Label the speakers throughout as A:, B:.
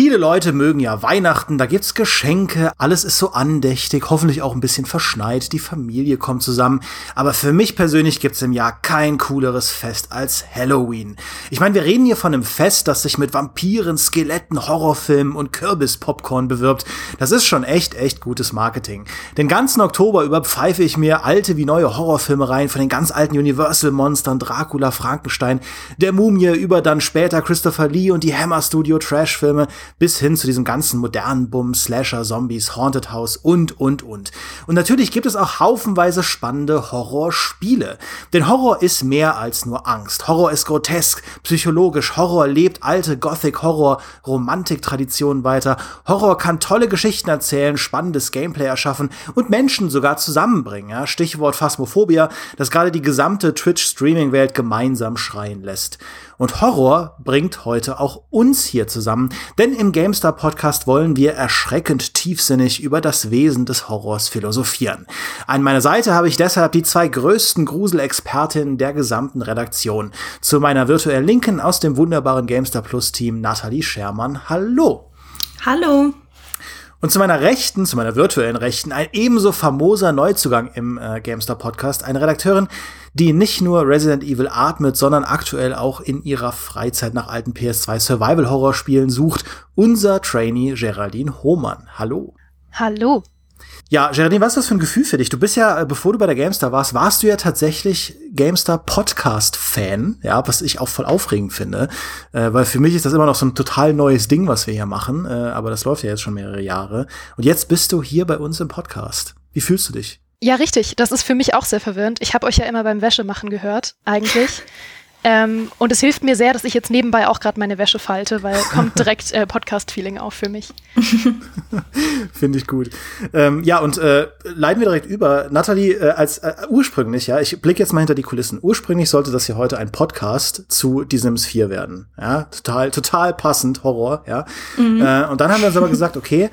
A: Viele Leute mögen ja Weihnachten, da gibt's Geschenke, alles ist so andächtig, hoffentlich auch ein bisschen verschneit, die Familie kommt zusammen. Aber für mich persönlich gibt's im Jahr kein cooleres Fest als Halloween. Ich meine, wir reden hier von einem Fest, das sich mit Vampiren, Skeletten, Horrorfilmen und Kürbispopcorn bewirbt. Das ist schon echt, echt gutes Marketing. Den ganzen Oktober über pfeife ich mir alte wie neue Horrorfilme rein, von den ganz alten Universal-Monstern, Dracula, Frankenstein, der Mumie, über dann später Christopher Lee und die Hammer Studio Trash-Filme bis hin zu diesem ganzen modernen Bumm, Slasher, Zombies, Haunted House und, und, und. Und natürlich gibt es auch haufenweise spannende Horrorspiele. Denn Horror ist mehr als nur Angst. Horror ist grotesk, psychologisch. Horror lebt alte Gothic Horror, Romantik-Traditionen weiter. Horror kann tolle Geschichten erzählen, spannendes Gameplay erschaffen und Menschen sogar zusammenbringen. Ja? Stichwort Phasmophobia, das gerade die gesamte Twitch-Streaming-Welt gemeinsam schreien lässt. Und Horror bringt heute auch uns hier zusammen, denn im GameStar Podcast wollen wir erschreckend tiefsinnig über das Wesen des Horrors philosophieren. An meiner Seite habe ich deshalb die zwei größten Gruselexpertinnen der gesamten Redaktion. Zu meiner virtuellen Linken aus dem wunderbaren GameStar Plus Team Nathalie Schermann. Hallo.
B: Hallo.
A: Und zu meiner Rechten, zu meiner virtuellen Rechten, ein ebenso famoser Neuzugang im äh, GameStar Podcast, eine Redakteurin, die nicht nur Resident Evil atmet, sondern aktuell auch in ihrer Freizeit nach alten PS2 Survival Horror Spielen sucht, unser Trainee Geraldine Hohmann. Hallo.
B: Hallo.
A: Ja, Geraldine, was ist das für ein Gefühl für dich? Du bist ja, äh, bevor du bei der GameStar warst, warst du ja tatsächlich GameStar Podcast-Fan, ja, was ich auch voll aufregend finde, äh, weil für mich ist das immer noch so ein total neues Ding, was wir hier machen, äh, aber das läuft ja jetzt schon mehrere Jahre. Und jetzt bist du hier bei uns im Podcast. Wie fühlst du dich?
B: Ja, richtig. Das ist für mich auch sehr verwirrend. Ich habe euch ja immer beim Wäschemachen gehört, eigentlich. Ähm, und es hilft mir sehr, dass ich jetzt nebenbei auch gerade meine Wäsche falte, weil kommt direkt äh, Podcast-Feeling auf für mich.
A: Finde ich gut. Ähm, ja, und äh, leiten wir direkt über. Nathalie, äh, als äh, ursprünglich, ja, ich blicke jetzt mal hinter die Kulissen. Ursprünglich sollte das hier heute ein Podcast zu Die Sims 4 werden. Ja, total, total passend, Horror, ja. Mhm. Äh, und dann haben wir uns aber gesagt, okay,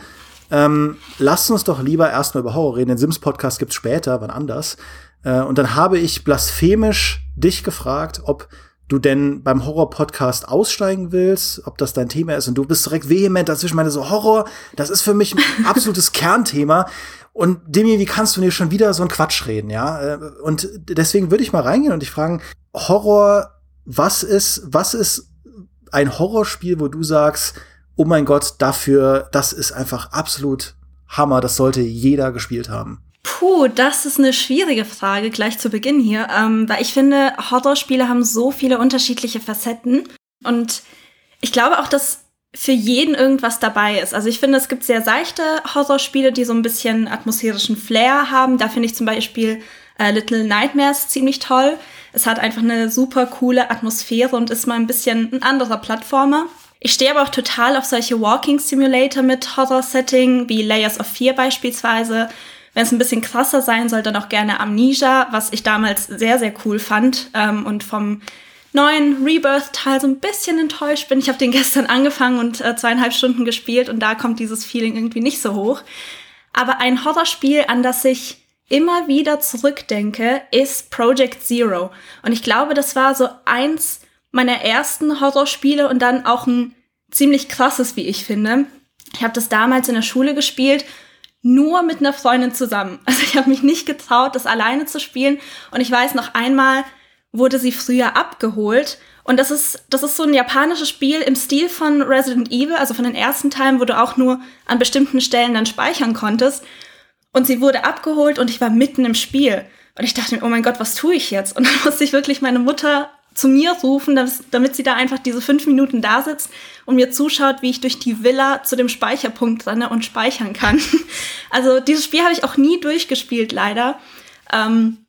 A: ähm, lasst uns doch lieber erstmal über Horror reden. Den Sims-Podcast gibt's später, wann anders. Äh, und dann habe ich blasphemisch dich gefragt, ob du denn beim Horror-Podcast aussteigen willst, ob das dein Thema ist. Und du bist direkt vehement dazwischen, meine so, Horror, das ist für mich ein absolutes Kernthema. Und Demi, wie kannst du dir schon wieder so ein Quatsch reden, ja? Äh, und deswegen würde ich mal reingehen und dich fragen, Horror, was ist, was ist ein Horrorspiel, wo du sagst, oh mein Gott, dafür, das ist einfach absolut Hammer, das sollte jeder gespielt haben.
C: Puh, das ist eine schwierige Frage gleich zu Beginn hier, ähm, weil ich finde, Horrorspiele haben so viele unterschiedliche Facetten und ich glaube auch, dass für jeden irgendwas dabei ist. Also ich finde, es gibt sehr seichte Horrorspiele, die so ein bisschen atmosphärischen Flair haben. Da finde ich zum Beispiel äh, Little Nightmares ziemlich toll. Es hat einfach eine super coole Atmosphäre und ist mal ein bisschen ein anderer Plattformer. Ich stehe aber auch total auf solche Walking Simulator mit Horror-Setting, wie Layers of Fear beispielsweise. Wenn es ein bisschen krasser sein soll, dann auch gerne Amnesia, was ich damals sehr, sehr cool fand ähm, und vom neuen Rebirth-Teil so ein bisschen enttäuscht bin. Ich habe den gestern angefangen und äh, zweieinhalb Stunden gespielt und da kommt dieses Feeling irgendwie nicht so hoch. Aber ein Horrorspiel, an das ich immer wieder zurückdenke, ist Project Zero. Und ich glaube, das war so eins meiner ersten Horrorspiele und dann auch ein ziemlich krasses, wie ich finde. Ich habe das damals in der Schule gespielt, nur mit einer Freundin zusammen. Also ich habe mich nicht getraut, das alleine zu spielen. Und ich weiß noch einmal wurde sie früher abgeholt. Und das ist, das ist so ein japanisches Spiel im Stil von Resident Evil, also von den ersten Teilen, wo du auch nur an bestimmten Stellen dann speichern konntest. Und sie wurde abgeholt und ich war mitten im Spiel. Und ich dachte mir, oh mein Gott, was tue ich jetzt? Und dann musste ich wirklich meine Mutter zu mir rufen, damit sie da einfach diese fünf Minuten da sitzt und mir zuschaut, wie ich durch die Villa zu dem Speicherpunkt renne und speichern kann. Also dieses Spiel habe ich auch nie durchgespielt, leider. Ähm,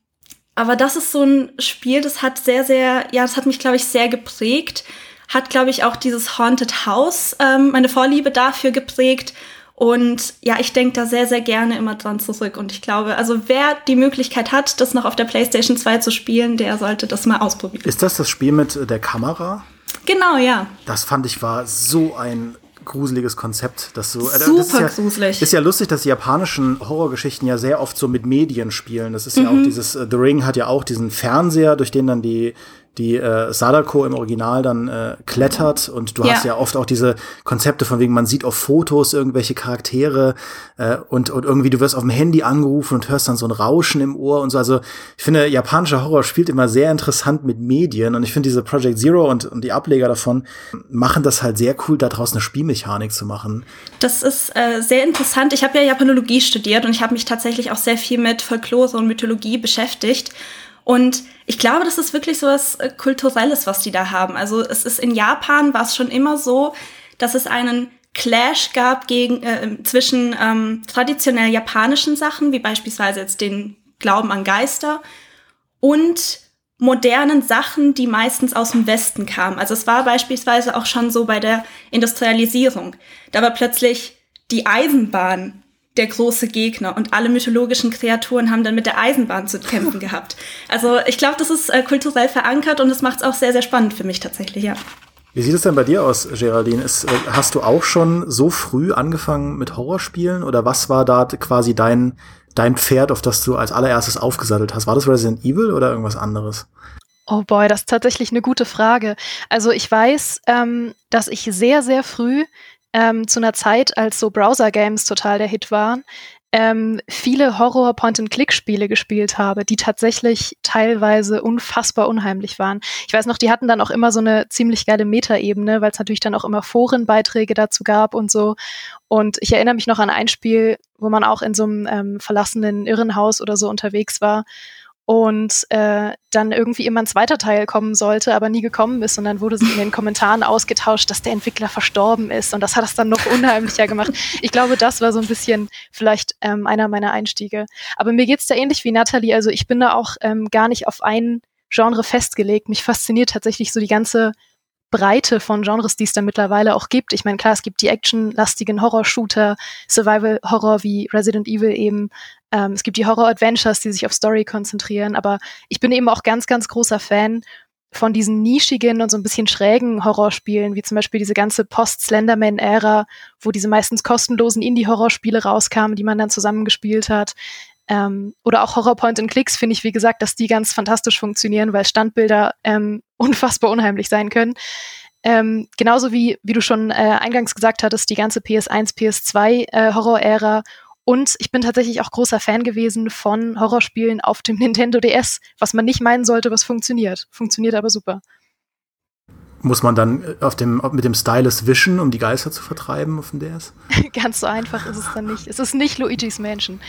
C: aber das ist so ein Spiel, das hat sehr, sehr, ja, das hat mich, glaube ich, sehr geprägt. Hat, glaube ich, auch dieses Haunted House, ähm, meine Vorliebe dafür geprägt und ja, ich denke da sehr, sehr gerne immer dran zurück. Und ich glaube, also wer die Möglichkeit hat, das noch auf der PlayStation 2 zu spielen, der sollte das mal ausprobieren.
A: Ist das das Spiel mit der Kamera?
C: Genau, ja.
A: Das fand ich war so ein gruseliges Konzept, dass so
C: äh, super
A: ist ja,
C: gruselig.
A: Ist ja lustig, dass die japanischen Horrorgeschichten ja sehr oft so mit Medien spielen. Das ist mhm. ja auch mhm. dieses äh, The Ring hat ja auch diesen Fernseher, durch den dann die die äh, Sadako im Original dann äh, klettert und du ja. hast ja oft auch diese Konzepte von wegen, man sieht auf Fotos irgendwelche Charaktere äh, und, und irgendwie du wirst auf dem Handy angerufen und hörst dann so ein Rauschen im Ohr und so. Also ich finde, japanischer Horror spielt immer sehr interessant mit Medien und ich finde diese Project Zero und, und die Ableger davon machen das halt sehr cool, daraus eine Spielmechanik zu machen.
C: Das ist äh, sehr interessant. Ich habe ja Japanologie studiert und ich habe mich tatsächlich auch sehr viel mit Folklore und Mythologie beschäftigt. Und ich glaube, das ist wirklich so was äh, Kulturelles, was die da haben. Also es ist in Japan war es schon immer so, dass es einen Clash gab gegen, äh, zwischen ähm, traditionell japanischen Sachen, wie beispielsweise jetzt den Glauben an Geister, und modernen Sachen, die meistens aus dem Westen kamen. Also es war beispielsweise auch schon so bei der Industrialisierung. Da war plötzlich die Eisenbahn der große Gegner und alle mythologischen Kreaturen haben dann mit der Eisenbahn zu kämpfen gehabt. Also ich glaube, das ist äh, kulturell verankert und das macht es auch sehr, sehr spannend für mich tatsächlich, ja.
A: Wie sieht es denn bei dir aus, Geraldine? Ist, äh, hast du auch schon so früh angefangen mit Horrorspielen oder was war da quasi dein, dein Pferd, auf das du als allererstes aufgesattelt hast? War das Resident Evil oder irgendwas anderes?
B: Oh boy, das ist tatsächlich eine gute Frage. Also ich weiß, ähm, dass ich sehr, sehr früh ähm, zu einer Zeit, als so Browser-Games total der Hit waren, ähm, viele Horror-Point-and-Click-Spiele gespielt habe, die tatsächlich teilweise unfassbar unheimlich waren. Ich weiß noch, die hatten dann auch immer so eine ziemlich geile Metaebene, weil es natürlich dann auch immer Forenbeiträge dazu gab und so. Und ich erinnere mich noch an ein Spiel, wo man auch in so einem ähm, verlassenen Irrenhaus oder so unterwegs war und äh, dann irgendwie immer ein zweiter Teil kommen sollte, aber nie gekommen ist und dann wurde sich in den Kommentaren ausgetauscht, dass der Entwickler verstorben ist und das hat es dann noch unheimlicher gemacht. Ich glaube, das war so ein bisschen vielleicht ähm, einer meiner Einstiege. Aber mir geht's da ähnlich wie Natalie, also ich bin da auch ähm, gar nicht auf ein Genre festgelegt. Mich fasziniert tatsächlich so die ganze Breite von Genres, die es da mittlerweile auch gibt. Ich meine, klar, es gibt die actionlastigen Horror-Shooter, Survival-Horror wie Resident Evil eben. Ähm, es gibt die Horror-Adventures, die sich auf Story konzentrieren. Aber ich bin eben auch ganz, ganz großer Fan von diesen nischigen und so ein bisschen schrägen Horrorspielen, wie zum Beispiel diese ganze Post-Slenderman-Ära, wo diese meistens kostenlosen Indie-Horrorspiele rauskamen, die man dann zusammengespielt hat. Ähm, oder auch Horror Point and Clicks finde ich, wie gesagt, dass die ganz fantastisch funktionieren, weil Standbilder ähm, unfassbar unheimlich sein können. Ähm, genauso wie, wie du schon äh, eingangs gesagt hattest, die ganze PS1, PS2 äh, Horror-Ära. Und ich bin tatsächlich auch großer Fan gewesen von Horrorspielen auf dem Nintendo DS, was man nicht meinen sollte, was funktioniert. Funktioniert aber super.
A: Muss man dann äh, auf dem, mit dem Stylus wischen, um die Geister zu vertreiben auf dem DS?
B: Ganz so einfach ist es dann nicht. Es ist nicht Luigi's Mansion.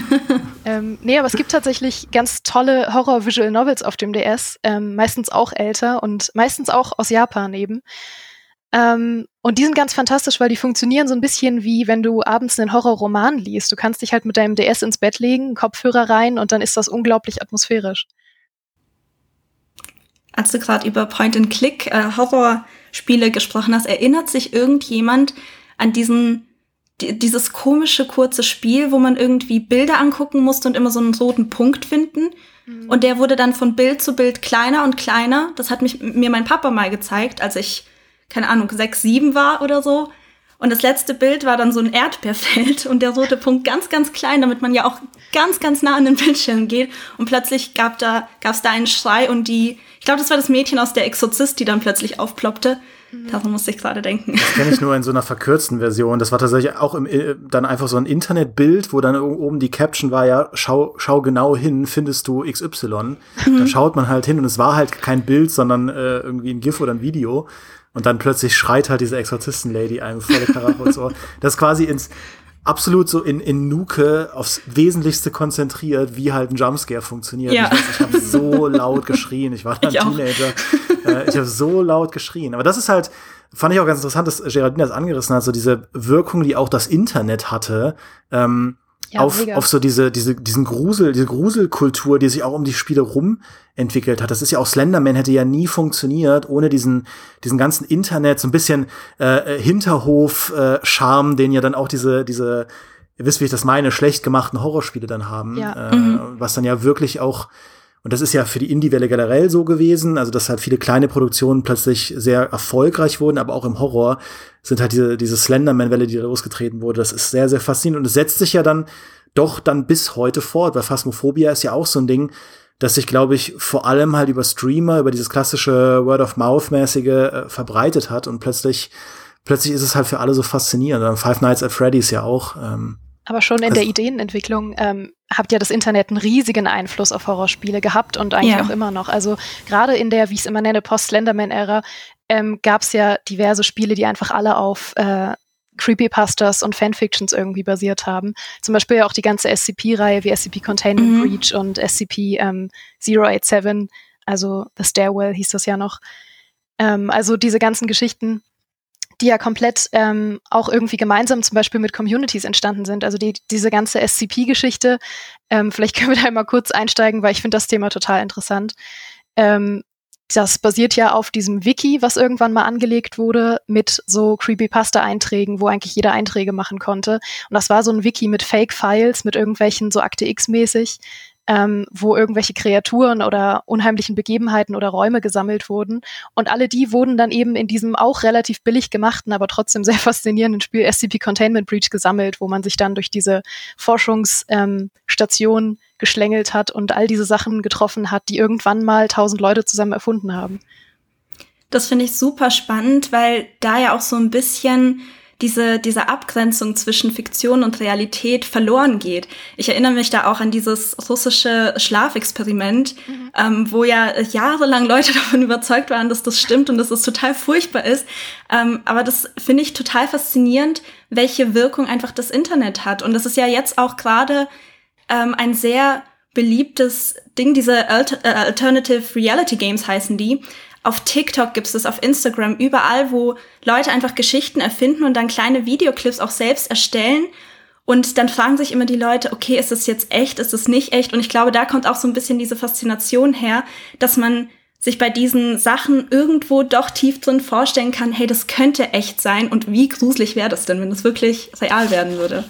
B: ähm, nee, aber es gibt tatsächlich ganz tolle Horror-Visual Novels auf dem DS, ähm, meistens auch älter und meistens auch aus Japan eben. Ähm, und die sind ganz fantastisch, weil die funktionieren so ein bisschen wie wenn du abends einen Horrorroman liest. Du kannst dich halt mit deinem DS ins Bett legen, Kopfhörer rein und dann ist das unglaublich atmosphärisch
C: als du gerade über Point-and-Click äh, Horrorspiele gesprochen hast, erinnert sich irgendjemand an diesen dieses komische kurze Spiel, wo man irgendwie Bilder angucken musste und immer so einen roten Punkt finden. Mhm. Und der wurde dann von Bild zu Bild kleiner und kleiner. Das hat mich, mir mein Papa mal gezeigt, als ich, keine Ahnung, sechs, sieben war oder so. Und das letzte Bild war dann so ein Erdbeerfeld und der rote Punkt ganz, ganz klein, damit man ja auch ganz, ganz nah an den Bildschirm geht. Und plötzlich gab da, gab's da einen Schrei und die, ich glaube, das war das Mädchen aus der Exorzist, die dann plötzlich aufploppte. Mhm. Daran musste ich gerade denken.
A: Das kenne ich nur in so einer verkürzten Version. Das war tatsächlich auch im, äh, dann einfach so ein Internetbild, wo dann oben die Caption war, ja, schau, schau genau hin, findest du XY. Mhm. Dann schaut man halt hin und es war halt kein Bild, sondern äh, irgendwie ein GIF oder ein Video. Und dann plötzlich schreit halt diese Exorzisten-Lady einem volle Karacho ins Ohr. Das ist quasi ins, absolut so in, in Nuke aufs Wesentlichste konzentriert, wie halt ein Jumpscare funktioniert. Ja. Ich, weiß, ich habe so laut geschrien. Ich war da ein Teenager. Äh, ich habe so laut geschrien. Aber das ist halt, fand ich auch ganz interessant, dass Geraldine das angerissen hat, so diese Wirkung, die auch das Internet hatte. Ähm, ja, auf, auf so diese, diese, diesen Grusel, diese Gruselkultur, die sich auch um die Spiele rum entwickelt hat. Das ist ja auch Slenderman hätte ja nie funktioniert ohne diesen, diesen ganzen Internet, so ein bisschen äh, Hinterhof-Charme, äh, den ja dann auch diese, diese, ihr wisst, wie ich das meine, schlecht gemachten Horrorspiele dann haben. Ja. Äh, mhm. Was dann ja wirklich auch und das ist ja für die Indie-Welle generell so gewesen, also dass halt viele kleine Produktionen plötzlich sehr erfolgreich wurden, aber auch im Horror sind halt diese, diese Slenderman-Welle, die da losgetreten wurde. Das ist sehr, sehr faszinierend. Und es setzt sich ja dann doch dann bis heute fort, weil Phasmophobia ist ja auch so ein Ding, das sich, glaube ich, vor allem halt über Streamer, über dieses klassische Word-of-Mouth-mäßige äh, verbreitet hat und plötzlich, plötzlich ist es halt für alle so faszinierend. Five Nights at Freddy's ja auch. Ähm,
B: aber schon in also, der Ideenentwicklung ähm, habt ja das Internet einen riesigen Einfluss auf Horrorspiele gehabt und eigentlich ja. auch immer noch. Also gerade in der, wie ich es immer nenne, Post-Slenderman-Ära ähm, gab es ja diverse Spiele, die einfach alle auf äh, Creepypastas und Fanfictions irgendwie basiert haben. Zum Beispiel ja auch die ganze SCP-Reihe wie SCP Containment mhm. Breach und SCP ähm, 087, also The Stairwell hieß das ja noch. Ähm, also diese ganzen Geschichten, die ja komplett ähm, auch irgendwie gemeinsam zum Beispiel mit Communities entstanden sind. Also die, diese ganze SCP-Geschichte, ähm, vielleicht können wir da mal kurz einsteigen, weil ich finde das Thema total interessant. Ähm, das basiert ja auf diesem Wiki, was irgendwann mal angelegt wurde, mit so Creepypasta-Einträgen, wo eigentlich jeder Einträge machen konnte. Und das war so ein Wiki mit Fake-Files, mit irgendwelchen so Akte X-mäßig, ähm, wo irgendwelche Kreaturen oder unheimlichen Begebenheiten oder Räume gesammelt wurden. Und alle die wurden dann eben in diesem auch relativ billig gemachten, aber trotzdem sehr faszinierenden Spiel SCP Containment Breach gesammelt, wo man sich dann durch diese Forschungsstation ähm, geschlängelt hat und all diese Sachen getroffen hat, die irgendwann mal tausend Leute zusammen erfunden haben.
C: Das finde ich super spannend, weil da ja auch so ein bisschen diese, diese Abgrenzung zwischen Fiktion und Realität verloren geht. Ich erinnere mich da auch an dieses russische Schlafexperiment, mhm. ähm, wo ja jahrelang Leute davon überzeugt waren, dass das stimmt und dass das total furchtbar ist. Ähm, aber das finde ich total faszinierend, welche Wirkung einfach das Internet hat. Und das ist ja jetzt auch gerade ähm, ein sehr beliebtes Ding, diese Alter äh, Alternative Reality Games heißen die. Auf TikTok gibt es das, auf Instagram, überall, wo Leute einfach Geschichten erfinden und dann kleine Videoclips auch selbst erstellen. Und dann fragen sich immer die Leute, okay, ist das jetzt echt, ist das nicht echt? Und ich glaube, da kommt auch so ein bisschen diese Faszination her, dass man sich bei diesen Sachen irgendwo doch tief drin vorstellen kann, hey, das könnte echt sein und wie gruselig wäre das denn, wenn das wirklich real werden würde.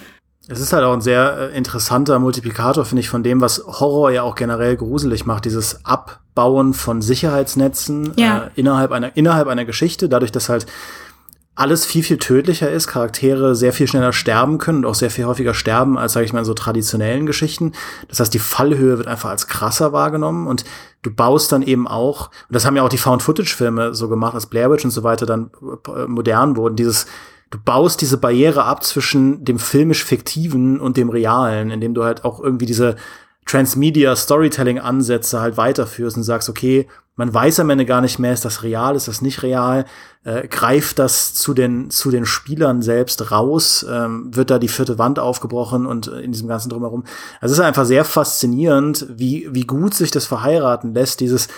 A: Es ist halt auch ein sehr äh, interessanter Multiplikator, finde ich, von dem, was Horror ja auch generell gruselig macht. Dieses Abbauen von Sicherheitsnetzen ja. äh, innerhalb, einer, innerhalb einer Geschichte, dadurch, dass halt alles viel, viel tödlicher ist, Charaktere sehr viel schneller sterben können und auch sehr viel häufiger sterben als, sage ich mal, in so traditionellen Geschichten. Das heißt, die Fallhöhe wird einfach als krasser wahrgenommen und du baust dann eben auch, und das haben ja auch die Found-Footage-Filme so gemacht, als Blair Witch und so weiter dann äh, modern wurden, dieses du baust diese Barriere ab zwischen dem filmisch fiktiven und dem realen, indem du halt auch irgendwie diese Transmedia Storytelling Ansätze halt weiterführst und sagst, okay, man weiß am Ende gar nicht mehr, ist das real, ist das nicht real, äh, greift das zu den, zu den Spielern selbst raus, ähm, wird da die vierte Wand aufgebrochen und in diesem ganzen Drumherum. Also es ist einfach sehr faszinierend, wie, wie gut sich das verheiraten lässt, dieses,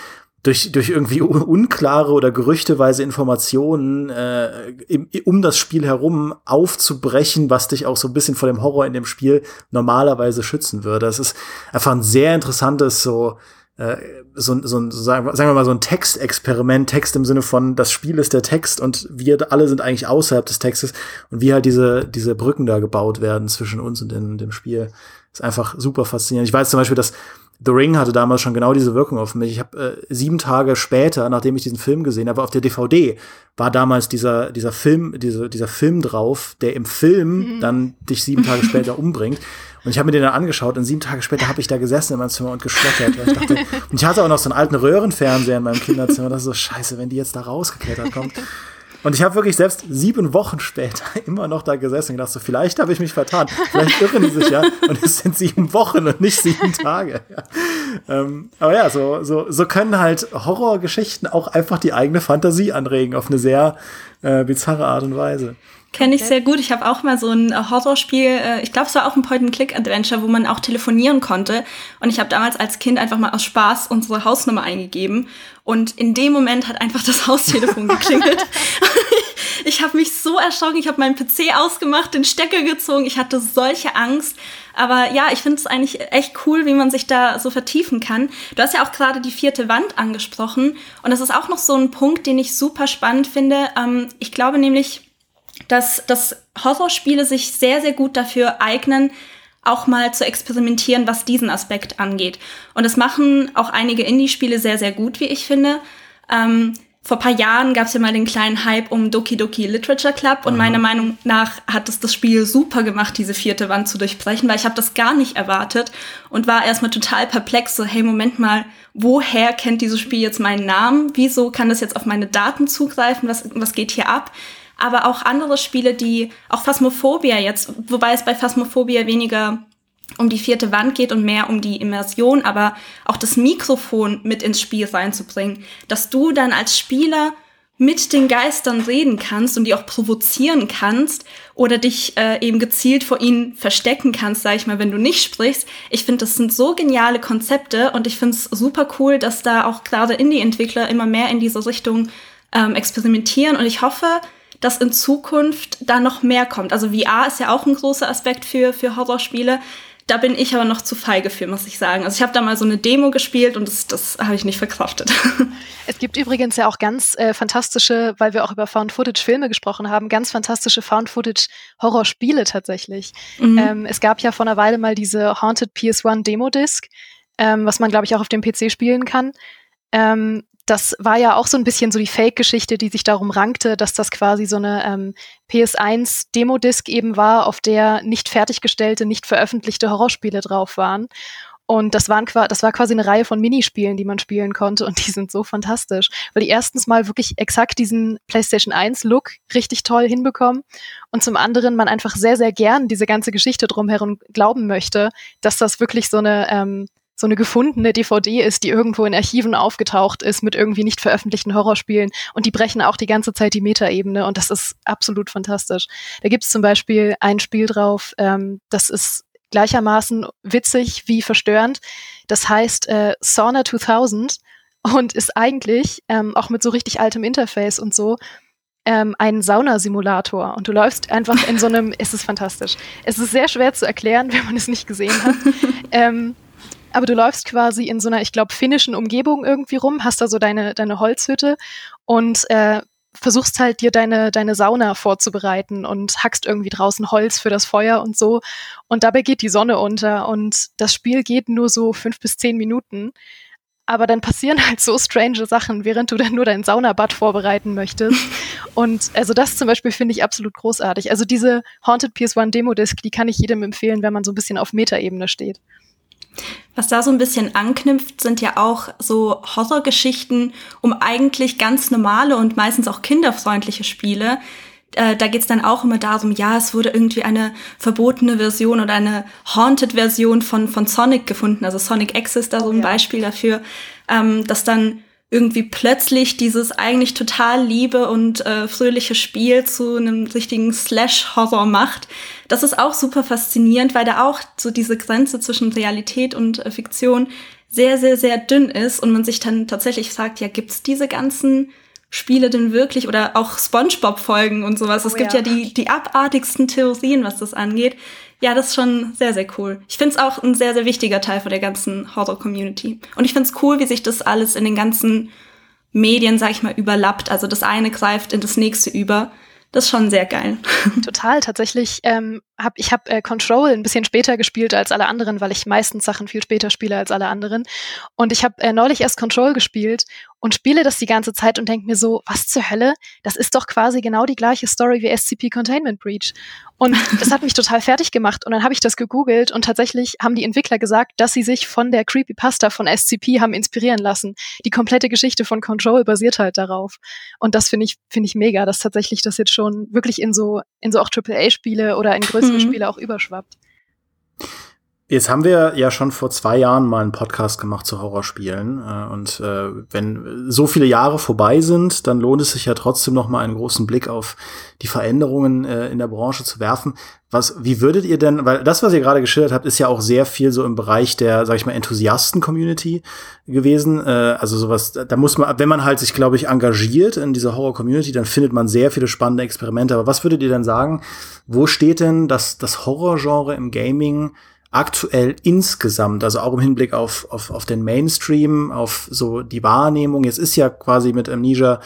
A: durch, durch irgendwie unklare oder gerüchteweise Informationen äh, im, um das Spiel herum aufzubrechen, was dich auch so ein bisschen vor dem Horror in dem Spiel normalerweise schützen würde. Das ist einfach ein sehr interessantes so äh, so, so, so sagen wir mal so ein Textexperiment, Text im Sinne von das Spiel ist der Text und wir alle sind eigentlich außerhalb des Textes und wie halt diese diese Brücken da gebaut werden zwischen uns und dem, dem Spiel ist einfach super faszinierend. Ich weiß zum Beispiel, dass The Ring hatte damals schon genau diese Wirkung auf mich. Ich habe äh, sieben Tage später, nachdem ich diesen Film gesehen habe, auf der DVD war damals dieser dieser Film, diese, dieser Film drauf, der im Film mhm. dann dich sieben Tage später umbringt. Und ich habe mir den dann angeschaut und sieben Tage später habe ich da gesessen in meinem Zimmer und geschlottert. Und ich, dachte, und ich hatte auch noch so einen alten Röhrenfernseher in meinem Kinderzimmer. Das ist so scheiße, wenn die jetzt da rausgeklettert kommt. Und ich habe wirklich selbst sieben Wochen später immer noch da gesessen und gedacht, so vielleicht habe ich mich vertan. Vielleicht irren die sich ja. Und es sind sieben Wochen und nicht sieben Tage. Ja. Ähm, aber ja, so, so, so können halt Horrorgeschichten auch einfach die eigene Fantasie anregen auf eine sehr äh, bizarre Art und Weise.
C: Kenne ich sehr gut. Ich habe auch mal so ein äh, Horrorspiel, äh, ich glaube, es war auch ein Point-and-Click-Adventure, wo man auch telefonieren konnte. Und ich habe damals als Kind einfach mal aus Spaß unsere Hausnummer eingegeben. Und in dem Moment hat einfach das Haustelefon geklingelt. ich habe mich so erschrocken. Ich habe meinen PC ausgemacht, den Stecker gezogen. Ich hatte solche Angst. Aber ja, ich finde es eigentlich echt cool, wie man sich da so vertiefen kann. Du hast ja auch gerade die vierte Wand angesprochen. Und das ist auch noch so ein Punkt, den ich super spannend finde. Ähm, ich glaube nämlich, dass, dass Horrorspiele sich sehr, sehr gut dafür eignen, auch mal zu experimentieren, was diesen Aspekt angeht. Und das machen auch einige Indie-Spiele sehr, sehr gut, wie ich finde. Ähm, vor paar Jahren gab es ja mal den kleinen Hype um Doki Doki Literature Club und mhm. meiner Meinung nach hat es das Spiel super gemacht, diese vierte Wand zu durchbrechen, weil ich habe das gar nicht erwartet und war erstmal total perplex, so hey, Moment mal, woher kennt dieses Spiel jetzt meinen Namen? Wieso kann das jetzt auf meine Daten zugreifen? Was, was geht hier ab? Aber auch andere Spiele, die, auch Phasmophobia jetzt, wobei es bei Phasmophobia weniger um die vierte Wand geht und mehr um die Immersion, aber auch das Mikrofon mit ins Spiel reinzubringen, dass du dann als Spieler mit den Geistern reden kannst und die auch provozieren kannst oder dich äh, eben gezielt vor ihnen verstecken kannst, sag ich mal, wenn du nicht sprichst. Ich finde, das sind so geniale Konzepte und ich finde es super cool, dass da auch gerade Indie-Entwickler immer mehr in diese Richtung ähm, experimentieren und ich hoffe, dass in Zukunft da noch mehr kommt. Also VR ist ja auch ein großer Aspekt für, für Horrorspiele, da bin ich aber noch zu feige für, muss ich sagen. Also ich habe da mal so eine Demo gespielt und das, das habe ich nicht verkraftet.
B: Es gibt übrigens ja auch ganz äh, fantastische, weil wir auch über Found-Footage-Filme gesprochen haben, ganz fantastische Found-Footage-Horrorspiele tatsächlich. Mhm. Ähm, es gab ja vor einer Weile mal diese Haunted PS1 Demo-Disc, ähm, was man, glaube ich, auch auf dem PC spielen kann. Ähm, das war ja auch so ein bisschen so die Fake-Geschichte, die sich darum rankte, dass das quasi so eine ähm, PS1-Demo-Disc eben war, auf der nicht fertiggestellte, nicht veröffentlichte Horrorspiele drauf waren. Und das, waren, das war quasi eine Reihe von Minispielen, die man spielen konnte und die sind so fantastisch, weil die erstens mal wirklich exakt diesen PlayStation 1 Look richtig toll hinbekommen und zum anderen man einfach sehr, sehr gern diese ganze Geschichte drumherum glauben möchte, dass das wirklich so eine ähm, so eine gefundene DVD ist, die irgendwo in Archiven aufgetaucht ist mit irgendwie nicht veröffentlichten Horrorspielen und die brechen auch die ganze Zeit die Metaebene und das ist absolut fantastisch. Da gibt es zum Beispiel ein Spiel drauf, ähm, das ist gleichermaßen witzig wie verstörend. Das heißt äh, Sauna 2000 und ist eigentlich ähm, auch mit so richtig altem Interface und so ähm, ein Saunasimulator und du läufst einfach in so einem, es ist fantastisch. Es ist sehr schwer zu erklären, wenn man es nicht gesehen hat. ähm, aber du läufst quasi in so einer, ich glaube, finnischen Umgebung irgendwie rum, hast da so deine, deine Holzhütte und äh, versuchst halt dir deine, deine Sauna vorzubereiten und hackst irgendwie draußen Holz für das Feuer und so. Und dabei geht die Sonne unter und das Spiel geht nur so fünf bis zehn Minuten. Aber dann passieren halt so strange Sachen, während du dann nur dein Saunabad vorbereiten möchtest. Und also das zum Beispiel finde ich absolut großartig. Also diese Haunted PS1 Demo Disc, die kann ich jedem empfehlen, wenn man so ein bisschen auf Metaebene steht.
C: Was da so ein bisschen anknüpft, sind ja auch so Horrorgeschichten um eigentlich ganz normale und meistens auch kinderfreundliche Spiele. Äh, da geht's dann auch immer darum, ja, es wurde irgendwie eine verbotene Version oder eine Haunted-Version von, von Sonic gefunden. Also Sonic X ist da so ein oh ja. Beispiel dafür, ähm, dass dann irgendwie plötzlich dieses eigentlich total liebe und äh, fröhliche Spiel zu einem richtigen Slash-Horror macht. Das ist auch super faszinierend, weil da auch so diese Grenze zwischen Realität und äh, Fiktion sehr, sehr, sehr dünn ist und man sich dann tatsächlich fragt, ja, gibt's diese ganzen Spiele denn wirklich oder auch SpongeBob-Folgen und sowas? Oh, es gibt ja. ja die, die abartigsten Theorien, was das angeht. Ja, das ist schon sehr, sehr cool. Ich finde es auch ein sehr, sehr wichtiger Teil von der ganzen Horror-Community. Und ich finde es cool, wie sich das alles in den ganzen Medien, sag ich mal, überlappt. Also das eine greift in das nächste über. Das ist schon sehr geil.
B: Total. Tatsächlich ähm, habe ich hab, äh, Control ein bisschen später gespielt als alle anderen, weil ich meistens Sachen viel später spiele als alle anderen. Und ich habe äh, neulich erst Control gespielt und spiele das die ganze Zeit und denke mir so, was zur Hölle? Das ist doch quasi genau die gleiche Story wie SCP Containment Breach. Und das hat mich total fertig gemacht. Und dann habe ich das gegoogelt und tatsächlich haben die Entwickler gesagt, dass sie sich von der Creepypasta von SCP haben inspirieren lassen. Die komplette Geschichte von Control basiert halt darauf. Und das finde ich, finde ich mega, dass tatsächlich das jetzt schon wirklich in so, in so auch AAA-Spiele oder in größere mhm. Spiele auch überschwappt.
A: Jetzt haben wir ja schon vor zwei Jahren mal einen Podcast gemacht zu Horrorspielen. Äh, und äh, wenn so viele Jahre vorbei sind, dann lohnt es sich ja trotzdem noch mal einen großen Blick auf die Veränderungen äh, in der Branche zu werfen. Was, wie würdet ihr denn, weil das, was ihr gerade geschildert habt, ist ja auch sehr viel so im Bereich der, sag ich mal, Enthusiasten-Community gewesen. Also sowas, da muss man, wenn man halt sich, glaube ich, engagiert in dieser Horror-Community, dann findet man sehr viele spannende Experimente. Aber was würdet ihr denn sagen? Wo steht denn das, das Horror-Genre im Gaming? Aktuell insgesamt, also auch im Hinblick auf, auf, auf den Mainstream, auf so die Wahrnehmung. Jetzt ist ja quasi mit Amnesia,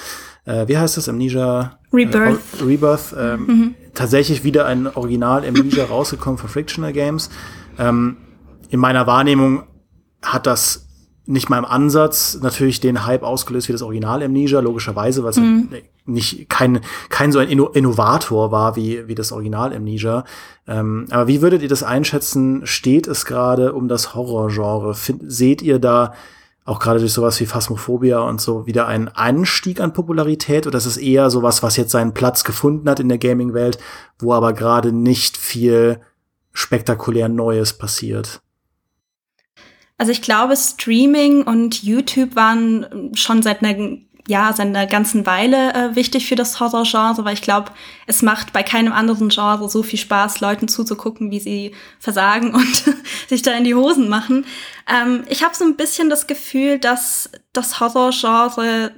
A: äh, wie heißt das, Amnesia?
C: Rebirth.
A: Äh, Rebirth, ähm, mhm. tatsächlich wieder ein Original Amnesia rausgekommen für Frictional Games. Ähm, in meiner Wahrnehmung hat das nicht mal im Ansatz natürlich den Hype ausgelöst wie das Original Amnesia, logischerweise, weil es mhm. halt nicht kein, kein so ein Inno Innovator war wie, wie das Original Amnesia. Ähm, aber wie würdet ihr das einschätzen? Steht es gerade um das Horrorgenre? Seht ihr da auch gerade durch sowas wie Phasmophobia und so wieder einen Anstieg an Popularität oder ist es eher sowas, was jetzt seinen Platz gefunden hat in der Gaming-Welt, wo aber gerade nicht viel spektakulär Neues passiert?
C: Also ich glaube, Streaming und YouTube waren schon seit einer, ja, seit einer ganzen Weile äh, wichtig für das Horror-Genre, weil ich glaube, es macht bei keinem anderen Genre so viel Spaß, Leuten zuzugucken, wie sie versagen und sich da in die Hosen machen. Ähm, ich habe so ein bisschen das Gefühl, dass das Horror-Genre,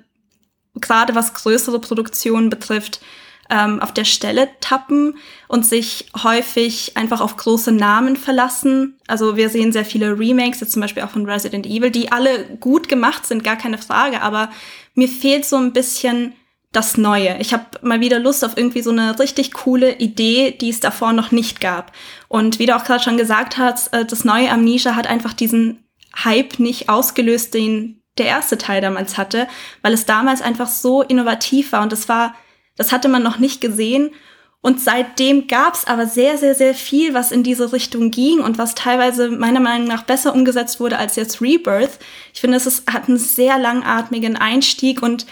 C: gerade was größere Produktionen betrifft, ähm, auf der Stelle tappen und sich häufig einfach auf große Namen verlassen. Also wir sehen sehr viele Remakes, jetzt zum Beispiel auch von Resident Evil, die alle gut gemacht sind, gar keine Frage, aber mir fehlt so ein bisschen das Neue. Ich habe mal wieder Lust auf irgendwie so eine richtig coole Idee, die es davor noch nicht gab. Und wie du auch gerade schon gesagt hast, äh, das neue Amnesia hat einfach diesen Hype nicht ausgelöst, den der erste Teil damals hatte, weil es damals einfach so innovativ war und es war das hatte man noch nicht gesehen. Und seitdem gab es aber sehr, sehr, sehr viel, was in diese Richtung ging und was teilweise meiner Meinung nach besser umgesetzt wurde als jetzt Rebirth. Ich finde, es ist, hat einen sehr langatmigen Einstieg und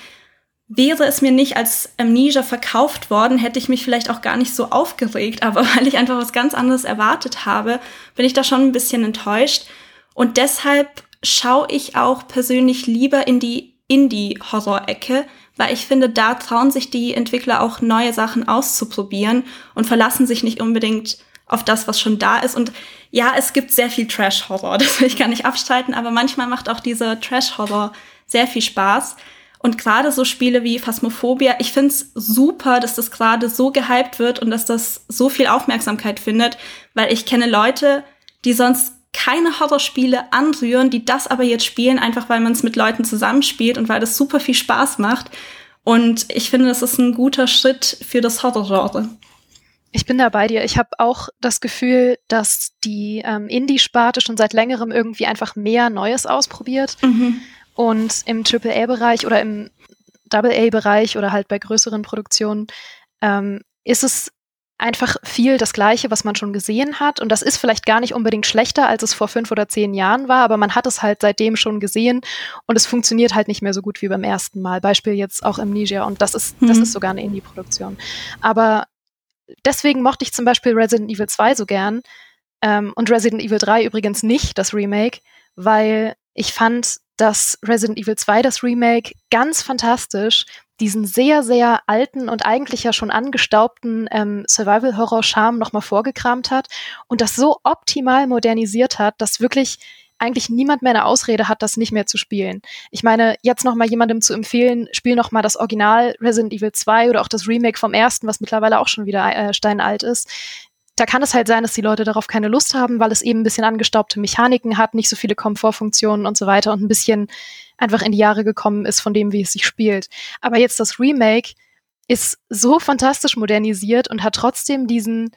C: wäre es mir nicht als Amnesia verkauft worden, hätte ich mich vielleicht auch gar nicht so aufgeregt. Aber weil ich einfach was ganz anderes erwartet habe, bin ich da schon ein bisschen enttäuscht. Und deshalb schaue ich auch persönlich lieber in die Indie-Horror-Ecke, weil ich finde, da trauen sich die Entwickler auch neue Sachen auszuprobieren und verlassen sich nicht unbedingt auf das, was schon da ist. Und ja, es gibt sehr viel Trash-Horror, das will ich gar nicht abstreiten, aber manchmal macht auch dieser Trash-Horror sehr viel Spaß. Und gerade so Spiele wie Phasmophobia, ich find's super, dass das gerade so gehypt wird und dass das so viel Aufmerksamkeit findet, weil ich kenne Leute, die sonst keine Horrorspiele anrühren, die das aber jetzt spielen, einfach weil man es mit Leuten zusammenspielt und weil das super viel Spaß macht. Und ich finde, das ist ein guter Schritt für das Horrorgenre.
B: Ich bin da bei dir. Ich habe auch das Gefühl, dass die ähm, Indie-Sparte schon seit längerem irgendwie einfach mehr Neues ausprobiert. Mhm. Und im AAA-Bereich oder im Double-A-Bereich oder halt bei größeren Produktionen ähm, ist es einfach viel das Gleiche, was man schon gesehen hat. Und das ist vielleicht gar nicht unbedingt schlechter, als es vor fünf oder zehn Jahren war, aber man hat es halt seitdem schon gesehen und es funktioniert halt nicht mehr so gut wie beim ersten Mal. Beispiel jetzt auch Amnesia und das ist, mhm. das ist sogar eine Indie-Produktion. Aber deswegen mochte ich zum Beispiel Resident Evil 2 so gern ähm, und Resident Evil 3 übrigens nicht, das Remake, weil ich fand, dass Resident Evil 2, das Remake, ganz fantastisch diesen sehr, sehr alten und eigentlich ja schon angestaubten ähm, Survival-Horror-Charme nochmal vorgekramt hat und das so optimal modernisiert hat, dass wirklich eigentlich niemand mehr eine Ausrede hat, das nicht mehr zu spielen. Ich meine, jetzt nochmal jemandem zu empfehlen, spiel nochmal das Original Resident Evil 2 oder auch das Remake vom ersten, was mittlerweile auch schon wieder äh, steinalt ist. Da kann es halt sein, dass die Leute darauf keine Lust haben, weil es eben ein bisschen angestaubte Mechaniken hat, nicht so viele Komfortfunktionen und so weiter und ein bisschen einfach in die Jahre gekommen ist von dem, wie es sich spielt. Aber jetzt das Remake ist so fantastisch modernisiert und hat trotzdem diesen